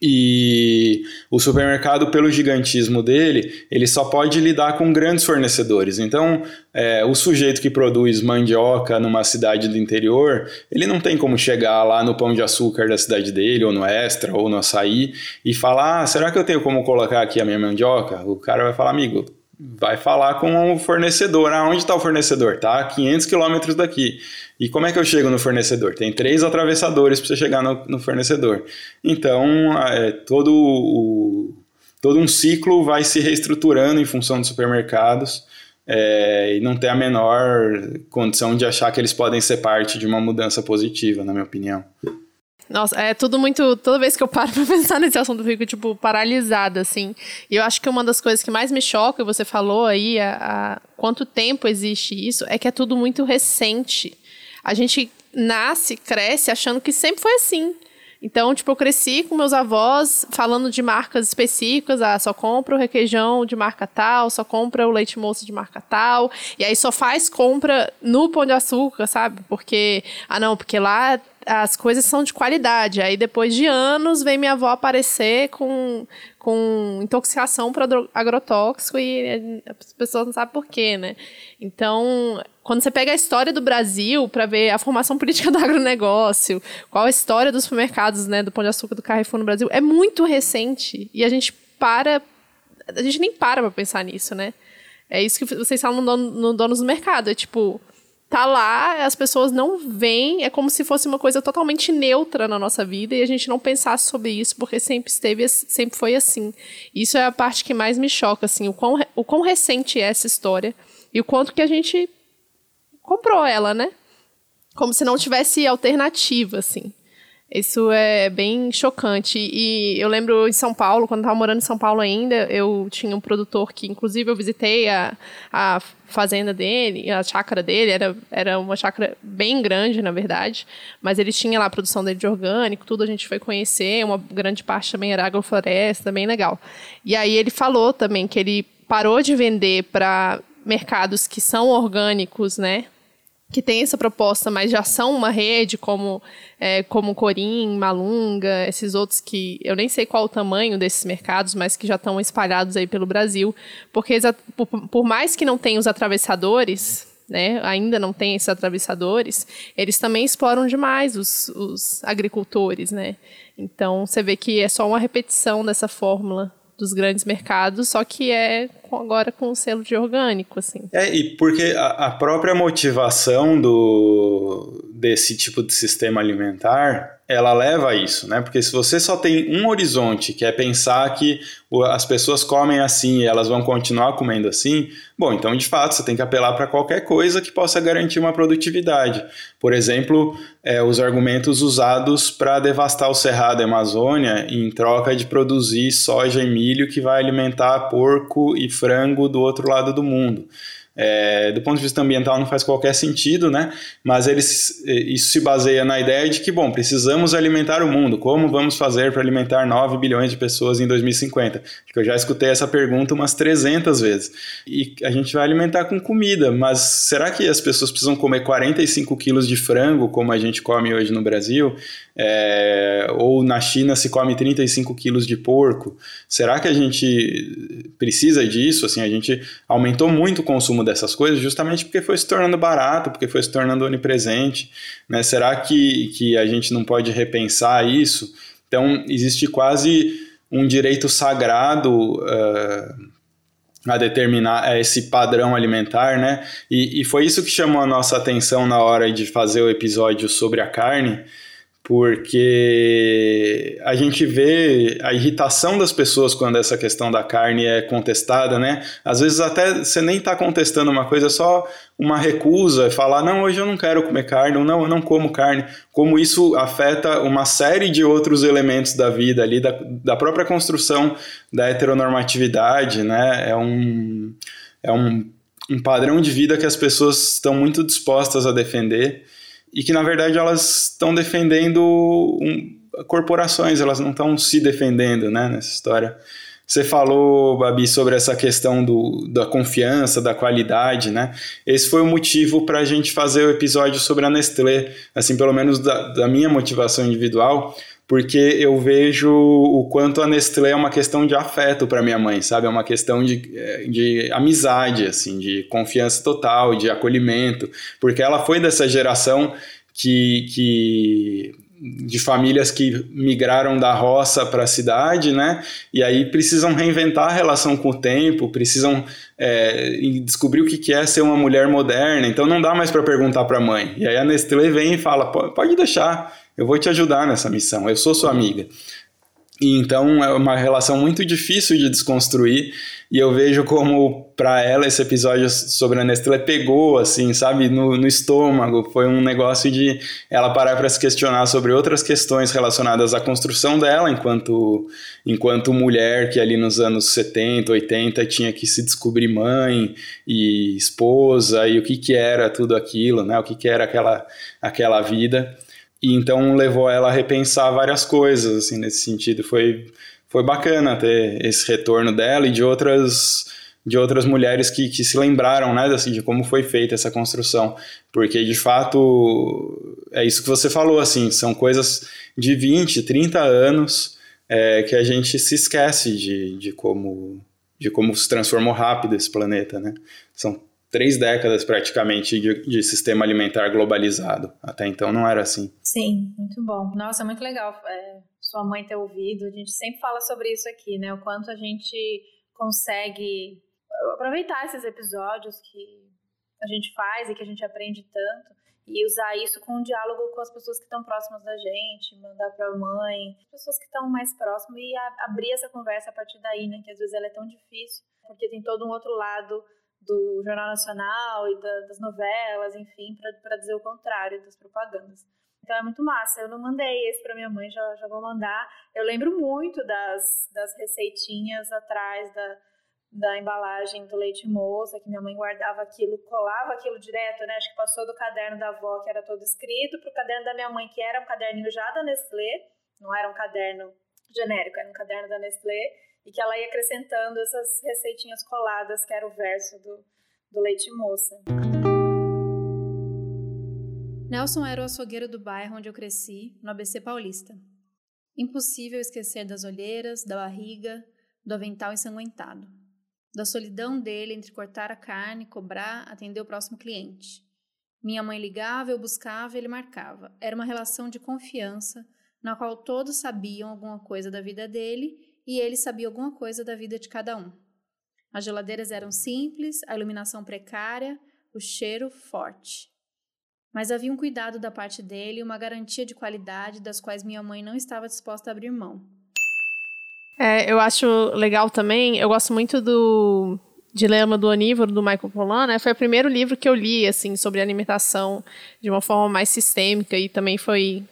e o supermercado, pelo gigantismo dele, ele só pode lidar com grandes fornecedores. Então, é, o sujeito que produz mandioca numa cidade do interior, ele não tem como chegar lá no pão de açúcar da cidade dele, ou no extra, ou no açaí, e falar: ah, será que eu tenho como colocar aqui a minha mandioca? O cara vai falar: amigo, vai falar com o fornecedor. Ah, onde está o fornecedor? Tá a 500 quilômetros daqui. E como é que eu chego no fornecedor? Tem três atravessadores para você chegar no, no fornecedor. Então, é, todo, o, todo um ciclo vai se reestruturando em função dos supermercados é, e não tem a menor condição de achar que eles podem ser parte de uma mudança positiva, na minha opinião. Nossa, é tudo muito. Toda vez que eu paro (laughs) pra pensar nesse assunto, eu fico, tipo, paralisada, assim. E eu acho que uma das coisas que mais me choca, você falou aí, há quanto tempo existe isso, é que é tudo muito recente. A gente nasce, cresce achando que sempre foi assim. Então, tipo, eu cresci com meus avós falando de marcas específicas, ah, só compra o requeijão de marca tal, só compra o leite moço de marca tal, e aí só faz compra no pão de açúcar, sabe? Porque, ah não, porque lá as coisas são de qualidade. Aí depois de anos vem minha avó aparecer com, com intoxicação por agrotóxico e as pessoas não sabem por quê, né? Então, quando você pega a história do Brasil para ver a formação (laughs) política do agronegócio, qual a história dos supermercados, né, do Pão de Açúcar do Carrefour no Brasil, é muito recente e a gente para a gente nem para pra pensar nisso, né? É isso que vocês falam no, dono, no Donos do Mercado. É tipo, tá lá, as pessoas não veem, é como se fosse uma coisa totalmente neutra na nossa vida e a gente não pensasse sobre isso, porque sempre esteve, sempre foi assim. Isso é a parte que mais me choca, assim, o quão, o quão recente é essa história e o quanto que a gente comprou ela, né? Como se não tivesse alternativa, assim. Isso é bem chocante. E eu lembro em São Paulo, quando eu estava morando em São Paulo ainda, eu tinha um produtor que, inclusive, eu visitei a, a fazenda dele, a chácara dele, era, era uma chácara bem grande, na verdade, mas ele tinha lá a produção dele de orgânico, tudo a gente foi conhecer, uma grande parte também era agrofloresta, bem legal. E aí ele falou também que ele parou de vender para mercados que são orgânicos, né, que tem essa proposta, mas já são uma rede como é, como Corim, Malunga, esses outros que eu nem sei qual o tamanho desses mercados, mas que já estão espalhados aí pelo Brasil, porque por, por mais que não tenham os atravessadores, né, ainda não tem esses atravessadores, eles também exploram demais os, os agricultores, né? Então você vê que é só uma repetição dessa fórmula dos grandes mercados, só que é agora com o selo de orgânico, assim. É, e porque a, a própria motivação do, desse tipo de sistema alimentar ela leva a isso, né? Porque se você só tem um horizonte, que é pensar que as pessoas comem assim e elas vão continuar comendo assim, bom, então de fato você tem que apelar para qualquer coisa que possa garantir uma produtividade. Por exemplo, é, os argumentos usados para devastar o cerrado da Amazônia em troca de produzir soja e milho que vai alimentar porco e frango do outro lado do mundo. É, do ponto de vista ambiental não faz qualquer sentido, né? Mas eles, isso se baseia na ideia de que, bom, precisamos alimentar o mundo. Como vamos fazer para alimentar 9 bilhões de pessoas em 2050? Acho que eu já escutei essa pergunta umas 300 vezes. E a gente vai alimentar com comida, mas será que as pessoas precisam comer 45 quilos de frango, como a gente come hoje no Brasil? É, ou na China se come 35 quilos de porco. Será que a gente precisa disso? Assim, a gente aumentou muito o consumo dessas coisas justamente porque foi se tornando barato, porque foi se tornando onipresente. Né? Será que, que a gente não pode repensar isso? Então, existe quase um direito sagrado. Uh, a determinar esse padrão alimentar, né? E, e foi isso que chamou a nossa atenção na hora de fazer o episódio sobre a carne, porque a gente vê a irritação das pessoas quando essa questão da carne é contestada, né? Às vezes até você nem está contestando uma coisa, é só uma recusa, falar, não, hoje eu não quero comer carne, ou não, eu não como carne. Como isso afeta uma série de outros elementos da vida ali, da, da própria construção da heteronormatividade, né? É um, é um, um padrão de vida que as pessoas estão muito dispostas a defender e que na verdade elas estão defendendo um, corporações, elas não estão se defendendo né, nessa história. Você falou, Babi, sobre essa questão do, da confiança, da qualidade, né? Esse foi o motivo para a gente fazer o episódio sobre a Nestlé, assim, pelo menos da, da minha motivação individual, porque eu vejo o quanto a Nestlé é uma questão de afeto para minha mãe, sabe? É uma questão de, eh, de amizade, assim, de confiança total, de acolhimento, porque ela foi dessa geração que, que de famílias que migraram da roça para a cidade, né? E aí precisam reinventar a relação com o tempo, precisam é, descobrir o que é ser uma mulher moderna. Então não dá mais para perguntar para a mãe. E aí a Nestlé vem e fala: pode deixar, eu vou te ajudar nessa missão, eu sou sua amiga. E então é uma relação muito difícil de desconstruir e eu vejo como para ela esse episódio sobre a Nestlé pegou assim, sabe, no, no estômago. Foi um negócio de ela parar para se questionar sobre outras questões relacionadas à construção dela enquanto enquanto mulher que ali nos anos 70, 80 tinha que se descobrir mãe e esposa e o que que era tudo aquilo, né? O que que era aquela aquela vida. E então levou ela a repensar várias coisas, assim, nesse sentido. Foi, foi bacana ter esse retorno dela e de outras de outras mulheres que, que se lembraram né, assim, de como foi feita essa construção. Porque, de fato, é isso que você falou, assim, são coisas de 20, 30 anos é, que a gente se esquece de, de, como, de como se transformou rápido esse planeta, né? São três décadas praticamente de, de, sistema alimentar globalizado. Até então não era assim. Sim, muito bom. Nossa, muito legal é, sua mãe ter ouvido. A gente sempre fala sobre isso aqui, né? O quanto a gente consegue aproveitar esses episódios que a gente faz e que a gente aprende tanto e usar isso com um diálogo com as pessoas que estão próximas da gente, mandar para a mãe, pessoas que estão mais próximas e a, abrir essa conversa a partir daí, né? Que às vezes ela é tão difícil, porque tem todo um outro lado do Jornal Nacional e da, das novelas, enfim, para dizer o contrário das propagandas. Então é muito massa. Eu não mandei esse para minha mãe, já, já vou mandar. Eu lembro muito das, das receitinhas atrás da, da embalagem do leite moça, que minha mãe guardava aquilo, colava aquilo direto, né? Acho que passou do caderno da avó, que era todo escrito, para o caderno da minha mãe, que era um caderninho já da Nestlé, não era um caderno genérico, era um caderno da Nestlé, e que ela ia acrescentando essas receitinhas coladas, que era o verso do, do leite moça. Nelson era o açougueiro do bairro onde eu cresci, no ABC Paulista. Impossível esquecer das olheiras, da barriga, do avental ensanguentado. Da solidão dele entre cortar a carne, cobrar, atender o próximo cliente. Minha mãe ligava, eu buscava, ele marcava. Era uma relação de confiança, na qual todos sabiam alguma coisa da vida dele e ele sabia alguma coisa da vida de cada um. As geladeiras eram simples, a iluminação precária, o cheiro forte. Mas havia um cuidado da parte dele e uma garantia de qualidade das quais minha mãe não estava disposta a abrir mão. É, eu acho legal também, eu gosto muito do Dilema do Onívoro, do Michael Pollan, né? Foi o primeiro livro que eu li, assim, sobre alimentação de uma forma mais sistêmica e também foi...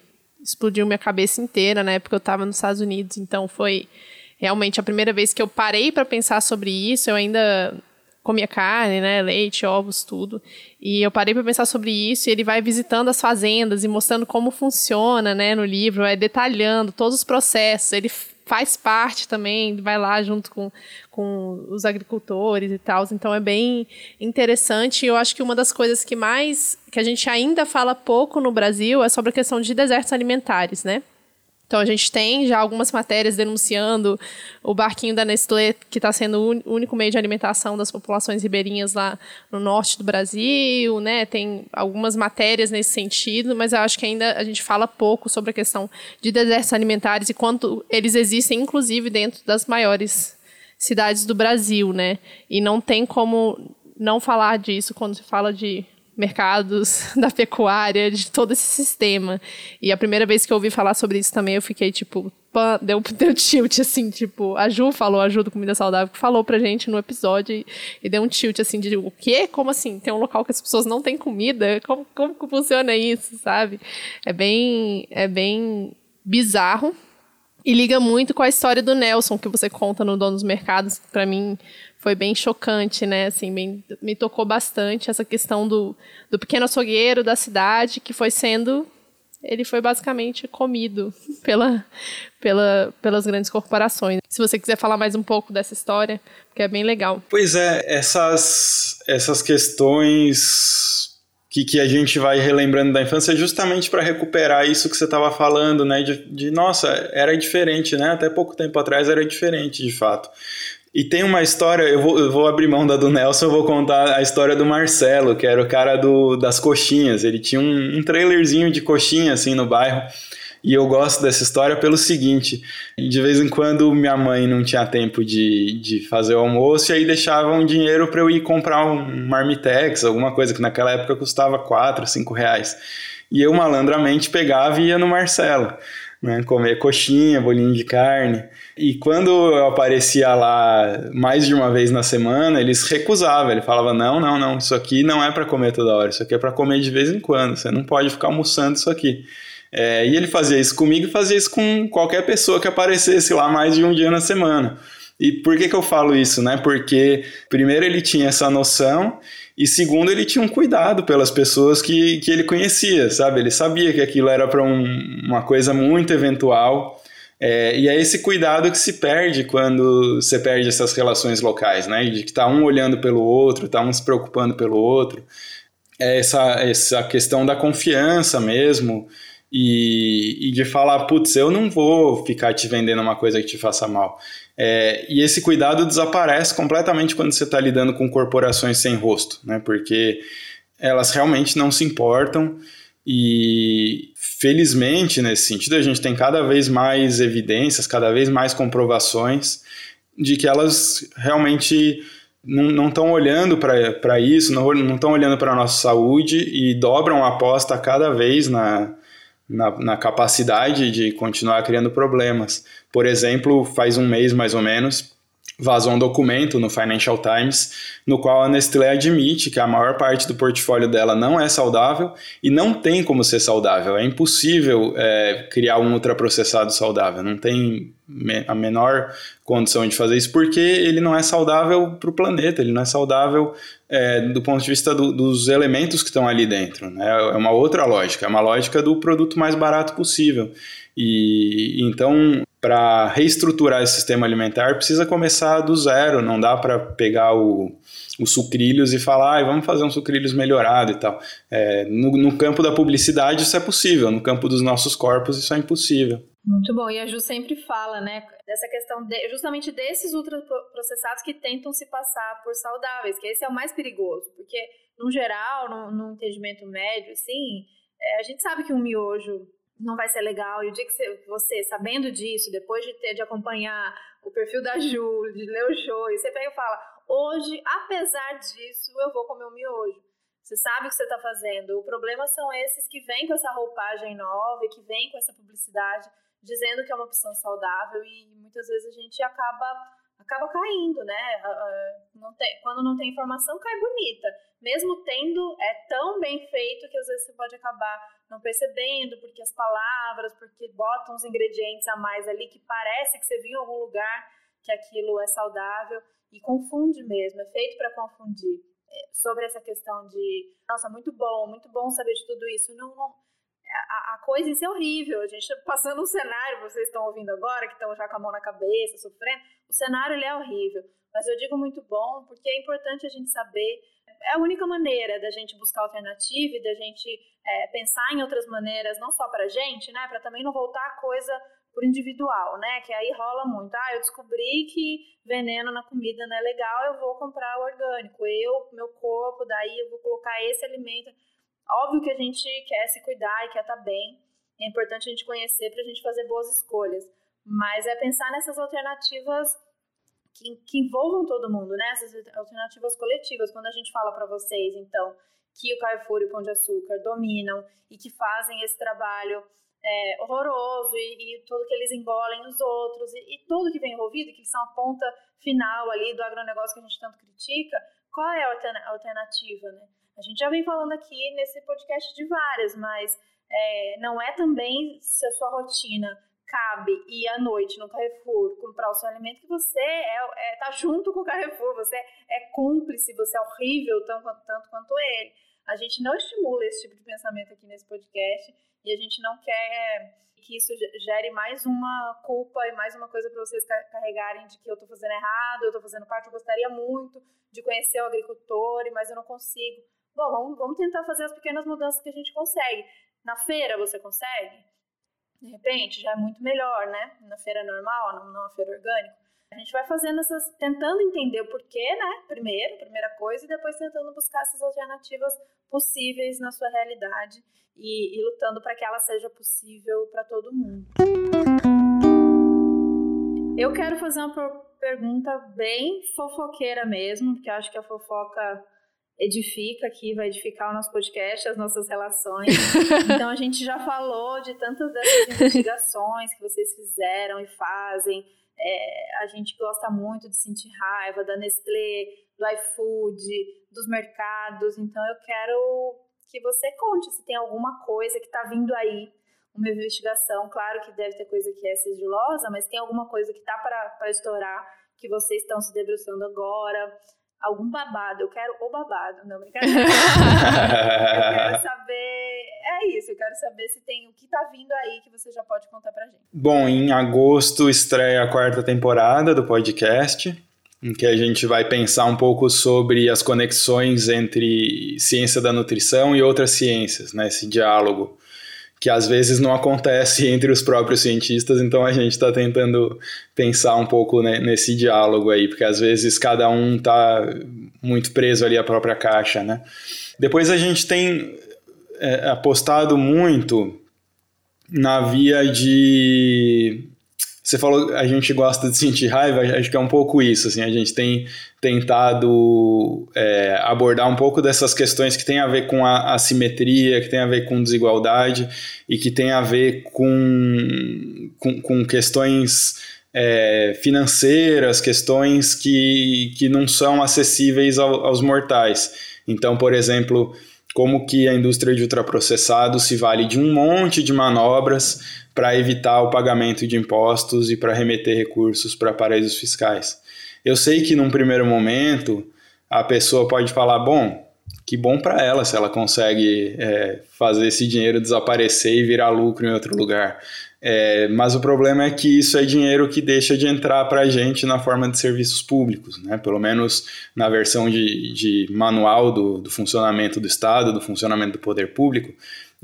explodiu minha cabeça inteira, né? época eu estava nos Estados Unidos, então foi realmente a primeira vez que eu parei para pensar sobre isso, eu ainda comia carne, né, leite, ovos, tudo. E eu parei para pensar sobre isso e ele vai visitando as fazendas e mostrando como funciona, né, no livro, vai detalhando todos os processos. Ele faz parte também, vai lá junto com, com os agricultores e tal. Então é bem interessante. Eu acho que uma das coisas que mais que a gente ainda fala pouco no Brasil é sobre a questão de desertos alimentares, né? Então a gente tem já algumas matérias denunciando o barquinho da Nestlé, que está sendo o único meio de alimentação das populações ribeirinhas lá no norte do Brasil, né? Tem algumas matérias nesse sentido, mas eu acho que ainda a gente fala pouco sobre a questão de desertos alimentares e quanto eles existem, inclusive, dentro das maiores cidades do Brasil, né? E não tem como não falar disso quando se fala de mercados (laughs) da pecuária, de todo esse sistema. E a primeira vez que eu ouvi falar sobre isso também, eu fiquei tipo, pã, deu, (laughs) deu tilt, assim, tipo, a Ju falou, a Ju do Comida Saudável, que falou pra gente no episódio e, e, deu um tilt, assim, de o quê? Como assim? Tem um local que as pessoas não têm comida? Como, como que funciona isso, sabe? É bem, é bem bizarro. E liga muito com a história do Nelson, que você conta no Dono dos Mercados, para mim foi bem chocante, né? Assim, bem, me tocou bastante essa questão do, do pequeno açougueiro da cidade que foi sendo ele foi basicamente comido (laughs) pela, pela, pelas grandes corporações. Se você quiser falar mais um pouco dessa história, porque é bem legal. Pois é, essas, essas questões que, que a gente vai relembrando da infância justamente para recuperar isso que você estava falando, né? De, de, nossa, era diferente, né? Até pouco tempo atrás era diferente, de fato. E tem uma história, eu vou, eu vou abrir mão da do Nelson, eu vou contar a história do Marcelo, que era o cara do, das coxinhas. Ele tinha um, um trailerzinho de coxinha assim no bairro. E eu gosto dessa história pelo seguinte: de vez em quando minha mãe não tinha tempo de, de fazer o almoço, e aí deixava um dinheiro para eu ir comprar um marmitex, alguma coisa que naquela época custava 4, 5 reais. E eu malandramente pegava e ia no Marcelo né? Comer coxinha, bolinho de carne. E quando eu aparecia lá mais de uma vez na semana, eles recusavam. Ele falava: não, não, não, isso aqui não é para comer toda hora, isso aqui é para comer de vez em quando. Você não pode ficar almoçando isso aqui. É, e ele fazia isso comigo e fazia isso com qualquer pessoa que aparecesse lá mais de um dia na semana. E por que, que eu falo isso, né? Porque, primeiro, ele tinha essa noção e segundo, ele tinha um cuidado pelas pessoas que, que ele conhecia, sabe? Ele sabia que aquilo era para um, uma coisa muito eventual. É, e é esse cuidado que se perde quando você perde essas relações locais, né? De que tá um olhando pelo outro, tá um se preocupando pelo outro. É essa, essa questão da confiança mesmo. E, e de falar, putz, eu não vou ficar te vendendo uma coisa que te faça mal. É, e esse cuidado desaparece completamente quando você está lidando com corporações sem rosto, né? Porque elas realmente não se importam e felizmente nesse sentido a gente tem cada vez mais evidências, cada vez mais comprovações de que elas realmente não estão olhando para isso, não estão olhando para a nossa saúde e dobram a aposta cada vez na, na, na, capacidade de continuar criando problemas. Por exemplo, faz um mês mais ou menos, vazou um documento no Financial Times no qual a Nestlé admite que a maior parte do portfólio dela não é saudável e não tem como ser saudável. É impossível é, criar um ultraprocessado saudável, não tem a menor condição de fazer isso porque ele não é saudável para o planeta, ele não é saudável é, do ponto de vista do, dos elementos que estão ali dentro. Né? É uma outra lógica, é uma lógica do produto mais barato possível. E então para reestruturar esse sistema alimentar precisa começar do zero, não dá para pegar o, os sucrilhos e falar, ah, vamos fazer um sucrilhos melhorado e tal. É, no, no, campo da publicidade isso é possível, no campo dos nossos corpos isso é impossível. Muito bom, e a Ju sempre fala, né, dessa questão de, justamente desses ultraprocessados que tentam se passar por saudáveis, que esse é o mais perigoso, porque, no geral, no, no entendimento médio, assim, é, a gente sabe que um miojo não vai ser legal. E o dia que você, sabendo disso, depois de ter de acompanhar o perfil da Ju, de ler o show, e você pega e fala: hoje, apesar disso, eu vou comer um miojo. Você sabe o que você está fazendo. O problema são esses que vêm com essa roupagem nova e que vêm com essa publicidade dizendo que é uma opção saudável e muitas vezes a gente acaba acaba caindo, né? Não tem, quando não tem informação, cai bonita. Mesmo tendo, é tão bem feito que às vezes você pode acabar não percebendo, porque as palavras, porque botam uns ingredientes a mais ali que parece que você viu em algum lugar que aquilo é saudável e confunde mesmo, é feito para confundir. É, sobre essa questão de, nossa, muito bom, muito bom saber de tudo isso. Não, não a, a, coisa isso é horrível. A gente tá passando um cenário, vocês estão ouvindo agora, que estão já com a mão na cabeça, sofrendo. O cenário ele é horrível. Mas eu digo muito bom porque é importante a gente saber. É a única maneira da gente buscar alternativa e da gente é, pensar em outras maneiras, não só para gente, né? Para também não voltar a coisa por individual, né? Que aí rola muito. Ah, eu descobri que veneno na comida não é legal, eu vou comprar o orgânico. Eu, meu corpo, daí eu vou colocar esse alimento. Óbvio que a gente quer se cuidar e quer estar tá bem. É importante a gente conhecer para a gente fazer boas escolhas. Mas é pensar nessas alternativas que, que envolvam todo mundo, né? Essas alternativas coletivas. Quando a gente fala para vocês, então, que o Carrefour e o Pão de Açúcar dominam e que fazem esse trabalho é, horroroso e, e, tudo que eles engolem os outros e, e, tudo que vem envolvido, que eles são a ponta final ali do agronegócio que a gente tanto critica, qual é a alternativa, né? A gente já vem falando aqui nesse podcast de várias, mas é, não é também se a sua rotina cabe ir à noite no Carrefour comprar o seu alimento que você é, é tá junto com o Carrefour, você é cúmplice, você é horrível tanto, tanto quanto ele. A gente não estimula esse tipo de pensamento aqui nesse podcast e a gente não quer que isso gere mais uma culpa e mais uma coisa para vocês carregarem de que eu estou fazendo errado, eu estou fazendo parte, eu gostaria muito de conhecer o agricultor, mas eu não consigo. Bom, vamos, vamos tentar fazer as pequenas mudanças que a gente consegue. Na feira você consegue? De repente, já é muito melhor, né? Na feira normal, não na feira orgânica. A gente vai fazendo essas, tentando entender o porquê, né? Primeiro, primeira coisa, e depois tentando buscar essas alternativas possíveis na sua realidade e, e lutando para que ela seja possível para todo mundo. Eu quero fazer uma pergunta bem fofoqueira mesmo, porque eu acho que a fofoca edifica aqui, vai edificar o nosso podcast, as nossas relações. (laughs) Então a gente já falou de tantas dessas investigações que vocês fizeram e fazem. É, a gente gosta muito de sentir raiva da Nestlé, do iFood, dos mercados. Então eu quero que você conte se tem alguma coisa que está vindo aí, uma investigação. Claro que deve ter coisa que é sigilosa, mas tem alguma coisa que está para estourar que vocês estão se debruçando agora algum babado, eu quero o babado, não, brincadeira. (laughs) eu quero saber, é isso, eu quero saber se tem o que tá vindo aí que você já pode contar pra gente. Bom, em agosto estreia a quarta temporada do podcast, em que a gente vai pensar um pouco sobre as conexões entre ciência da nutrição e outras ciências, né, esse diálogo que às vezes não acontece (laughs) entre os próprios cientistas, então a gente está tentando pensar um pouco né, nesse diálogo aí, porque às vezes cada um está muito preso ali à própria caixa, né? Depois a gente tem é, apostado muito na via de você falou a gente gosta de sentir raiva, acho que é um pouco isso, assim, a gente tem tentado é, abordar um pouco dessas questões que tem a ver com a assimetria, que tem a ver com desigualdade e que tem a ver com, com, com questões é, financeiras, questões que, que não são acessíveis ao, aos mortais. Então, por exemplo, como que a indústria de ultraprocessados se vale de um monte de manobras para evitar o pagamento de impostos e para remeter recursos para paraísos fiscais. Eu sei que num primeiro momento a pessoa pode falar, bom, que bom para ela se ela consegue é, fazer esse dinheiro desaparecer e virar lucro em outro lugar. É, mas o problema é que isso é dinheiro que deixa de entrar para a gente na forma de serviços públicos, né? pelo menos na versão de, de manual do, do, funcionamento do Estado, do funcionamento do poder público.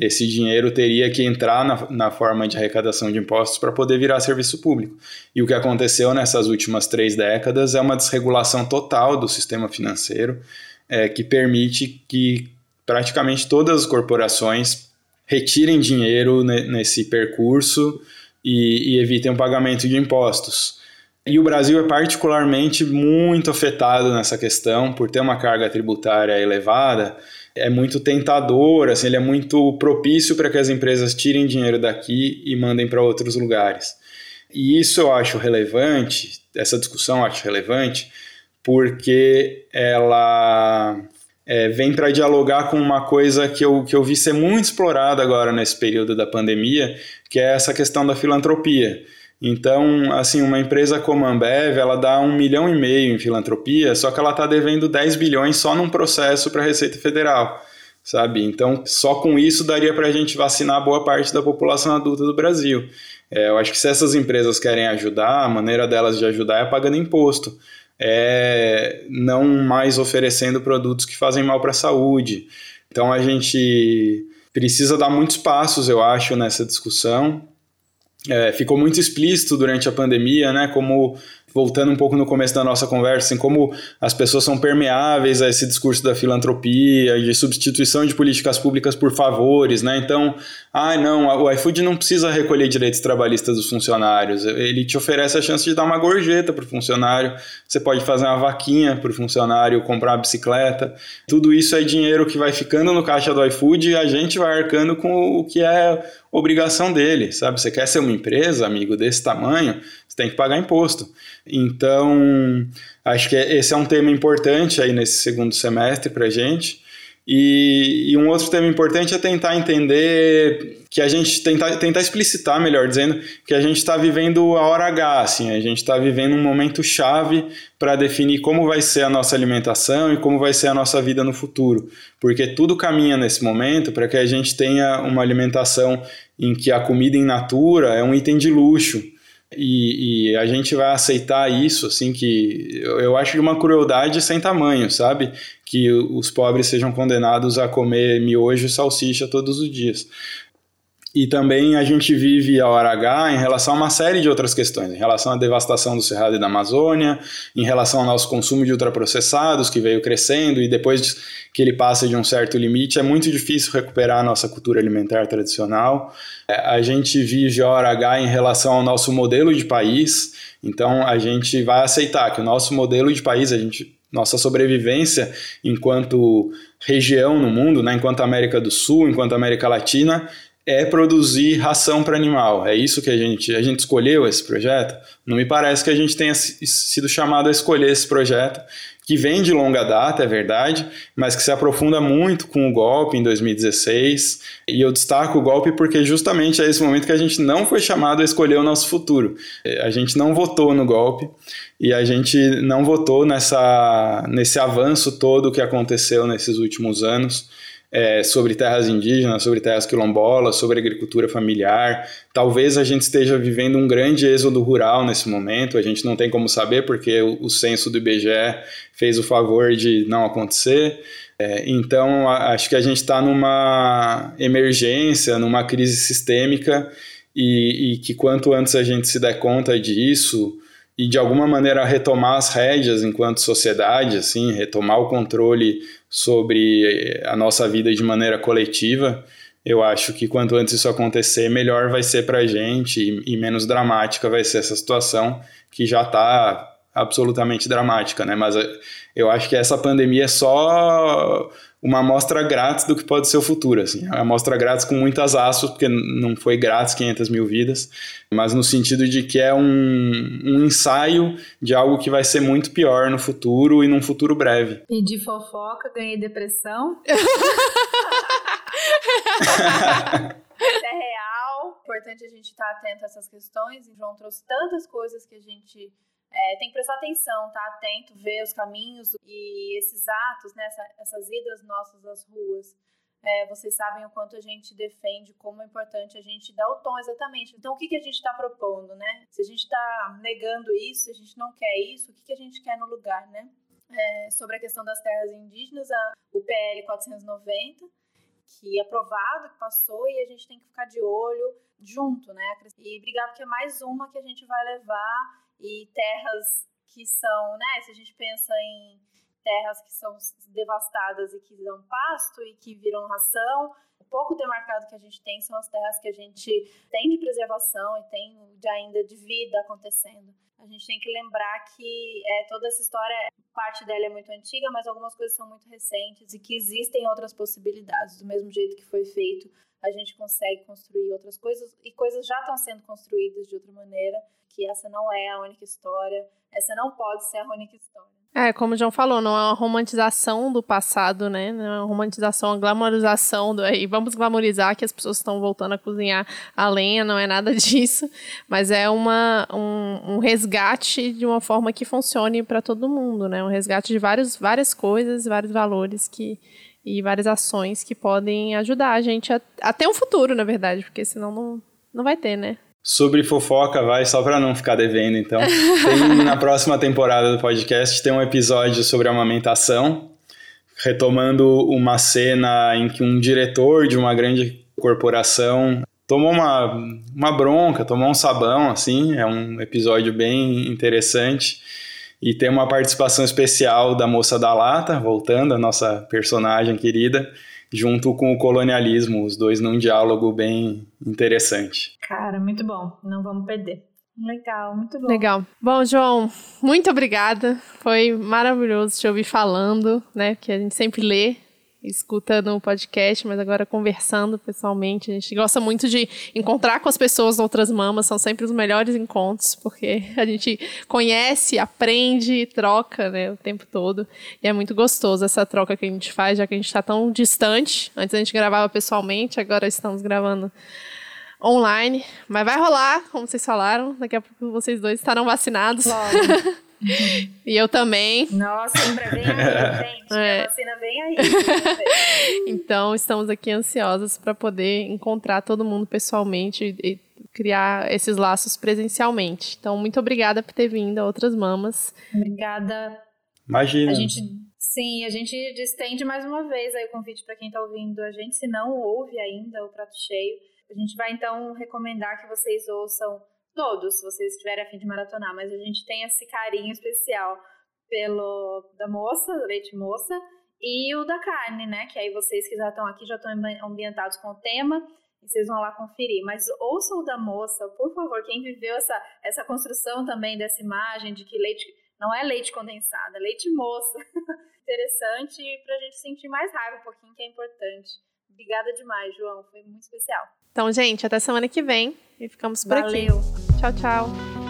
Esse dinheiro teria que entrar na, na forma de arrecadação de impostos para poder virar serviço público. E o que aconteceu nessas últimas três décadas é uma desregulação total do sistema financeiro é, que permite que praticamente todas as corporações retirem dinheiro nesse percurso e, e evitem o pagamento de impostos. E o Brasil é particularmente muito afetado nessa questão por ter uma carga tributária elevada. É muito tentador, assim, ele é muito propício para que as empresas tirem dinheiro daqui e mandem para outros lugares. E isso eu acho relevante, essa discussão eu acho relevante, porque ela é, vem para dialogar com uma coisa que eu, que eu vi ser muito explorada agora nesse período da pandemia, que é essa questão da filantropia. Então, assim, uma empresa como a Ambev, ela dá um milhão e meio em filantropia, só que ela está devendo 10 bilhões só num processo para a Receita Federal, sabe? Então, só com isso daria para a gente vacinar boa parte da população adulta do Brasil. É, eu acho que se essas empresas querem ajudar, a maneira delas de ajudar é pagando imposto é não mais oferecendo produtos que fazem mal para a saúde. Então a gente precisa dar muitos passos, eu acho, nessa discussão. É, ficou muito explícito durante a pandemia, né, como voltando um pouco no começo da nossa conversa, assim, como as pessoas são permeáveis a esse discurso da filantropia, de substituição de políticas públicas por favores, né? Então, ah, não, o iFood não precisa recolher direitos trabalhistas dos funcionários, ele te oferece a chance de dar uma gorjeta para o funcionário, você pode fazer uma vaquinha para o funcionário, comprar uma bicicleta, tudo isso é dinheiro que vai ficando no caixa do iFood e a gente vai arcando com o que é obrigação dele, sabe? Você quer ser uma empresa, amigo, desse tamanho, você tem que pagar imposto. Então, acho que esse é um tema importante aí nesse segundo semestre para a gente. E, e, um outro tema importante é tentar entender que a gente tentar, tentar explicitar, melhor dizendo, que a gente está vivendo a hora H, assim, a gente está vivendo um momento chave para definir como vai ser a nossa alimentação e como vai ser a nossa vida no futuro, porque tudo caminha nesse momento para que a gente tenha uma alimentação em que a comida in natura é um item de luxo e, e, a gente vai aceitar isso, assim, que eu, acho de uma crueldade sem tamanho, sabe? Que os pobres sejam condenados a comer miojo e salsicha todos os dias. E também a gente vive a hora H em relação a uma série de outras questões, em relação à devastação do Cerrado e da Amazônia, em relação ao nosso consumo de ultraprocessados, que veio crescendo, e depois que ele passa de um certo limite, é muito difícil recuperar a nossa cultura alimentar tradicional. É, a gente vive a hora H em relação ao nosso modelo de país, então a gente vai aceitar que o nosso modelo de país, a gente nossa sobrevivência enquanto região no mundo, né, enquanto América do Sul, enquanto América Latina, é produzir ração para animal. É isso que a gente a gente escolheu esse projeto. Não me parece que a gente tenha sido chamado a escolher esse projeto, que vem de longa data, é verdade, mas que se aprofunda muito com o golpe em 2016. E eu destaco o golpe porque justamente é esse momento que a gente não foi chamado a escolher o nosso futuro. A gente não votou no golpe e a gente não votou nessa nesse avanço todo que aconteceu nesses últimos anos é, sobre terras indígenas, sobre terras quilombolas, sobre agricultura familiar. Talvez a gente esteja vivendo um grande êxodo rural nesse momento, a gente não tem como saber porque o, o censo do IBGE fez o favor de não acontecer. É, então, a, acho que a gente está numa emergência, numa crise sistêmica e, e que quanto antes a gente se der conta disso, e de alguma maneira retomar as rédeas enquanto sociedade, assim, retomar o controle sobre a nossa vida de maneira coletiva. Eu acho que quanto antes isso acontecer, melhor vai ser para a gente e, menos dramática vai ser essa situação que já está absolutamente dramática, né? Mas eu acho que essa pandemia é só uma amostra grátis do que pode ser o futuro, assim. É uma amostra grátis com muitas aspas, porque não foi grátis 500 mil vidas, mas no sentido de que é um, um ensaio de algo que vai ser muito pior no futuro e num futuro breve. Pedi fofoca, ganhei depressão. (laughs) é real. Importante a gente estar atento a essas questões. O João trouxe tantas coisas que a gente é, tem que prestar atenção, tá atento, ver os caminhos e esses atos, né, essa, essas idas nossas às ruas. É, vocês sabem o quanto a gente defende, como é importante a gente dar o tom exatamente. Então, o que, que a gente está propondo, né? Se a gente está negando isso, se a gente não quer isso, o que, que a gente quer no lugar, né? É, sobre a questão das terras indígenas, a, o PL 490, que é aprovado, que passou, e a gente tem que ficar de olho junto, né? E brigar, porque é mais uma que a gente vai levar e terras que são, né, se a gente pensa em terras que são devastadas e que dão pasto e que viram ração, o pouco demarcado que a gente tem são as terras que a gente tem de preservação e tem de ainda de vida acontecendo. A gente tem que lembrar que é, toda essa história, parte dela é muito antiga, mas algumas coisas são muito recentes e que existem outras possibilidades, do mesmo jeito que foi feito a gente consegue construir outras coisas e coisas já estão sendo construídas de outra maneira, que essa não é a única história, essa não pode ser a única história. É, como o João falou, não é uma romantização do passado, né? Não é uma romantização, uma glamorização do aí, vamos glamorizar que as pessoas estão voltando a cozinhar a lenha, não é nada (laughs) disso, mas é uma, um, um resgate de uma forma que funcione para todo mundo, né? Um resgate de vários, várias coisas, vários valores que, e várias ações que podem ajudar a gente a, a ter um futuro, na verdade, porque senão não, não vai ter, né? Sobre fofoca, vai, só para não ficar devendo, então. (laughs) Tem, na próxima temporada do podcast tem um episódio sobre amamentação, retomando uma cena em que um diretor de uma grande corporação tomou uma, uma bronca, tomou um sabão, assim, é um episódio bem interessante. E tem uma participação especial da moça da lata, voltando, a nossa personagem querida, junto com o colonialismo, os dois num diálogo bem interessante. Cara, muito bom, não vamos perder. Legal, muito bom. Legal. Bom, João, muito obrigada. Foi maravilhoso te ouvir falando, né? Que a gente sempre lê escuta no podcast, mas agora conversando pessoalmente. A gente gosta muito de encontrar com as pessoas outras mamas, são sempre os melhores encontros, porque (laughs) a gente conhece, aprende, troca, né, o tempo todo. E é muito gostoso essa troca que a gente faz, já que a gente está tão distante. Antes a gente gravava pessoalmente, agora estamos gravando online, mas vai rolar, como vocês falaram, daqui a pouco vocês dois estarão vacinados. (laughs) (laughs) e eu também. Nossa, lembra bem aí, (laughs) gente. É. A vacina vem aí. (laughs) então, estamos aqui ansiosas para poder encontrar todo mundo pessoalmente e criar esses laços presencialmente. Então, muito obrigada por ter vindo a Outras Mamas. Obrigada. Imagina. A gente, sim, a gente estende mais uma vez aí o convite para quem está ouvindo a gente, se não ouve ainda o Prato Cheio. A gente vai, então, recomendar que vocês ouçam todos, se vocês estiverem a fim de maratonar, mas a gente tem esse carinho especial pelo da moça, leite moça, e o da carne, né? Que aí vocês que já estão aqui já estão ambientados com o tema e vocês vão lá conferir. Mas ouçam o da moça, por favor, quem viveu essa, essa construção também dessa imagem de que leite não é leite condensado, é leite moça. (laughs) Interessante para a gente sentir mais raiva um pouquinho, que é importante. Obrigada demais, João, foi muito especial. Então, gente, até semana que vem e ficamos por Valeu. aqui. Tchau, tchau.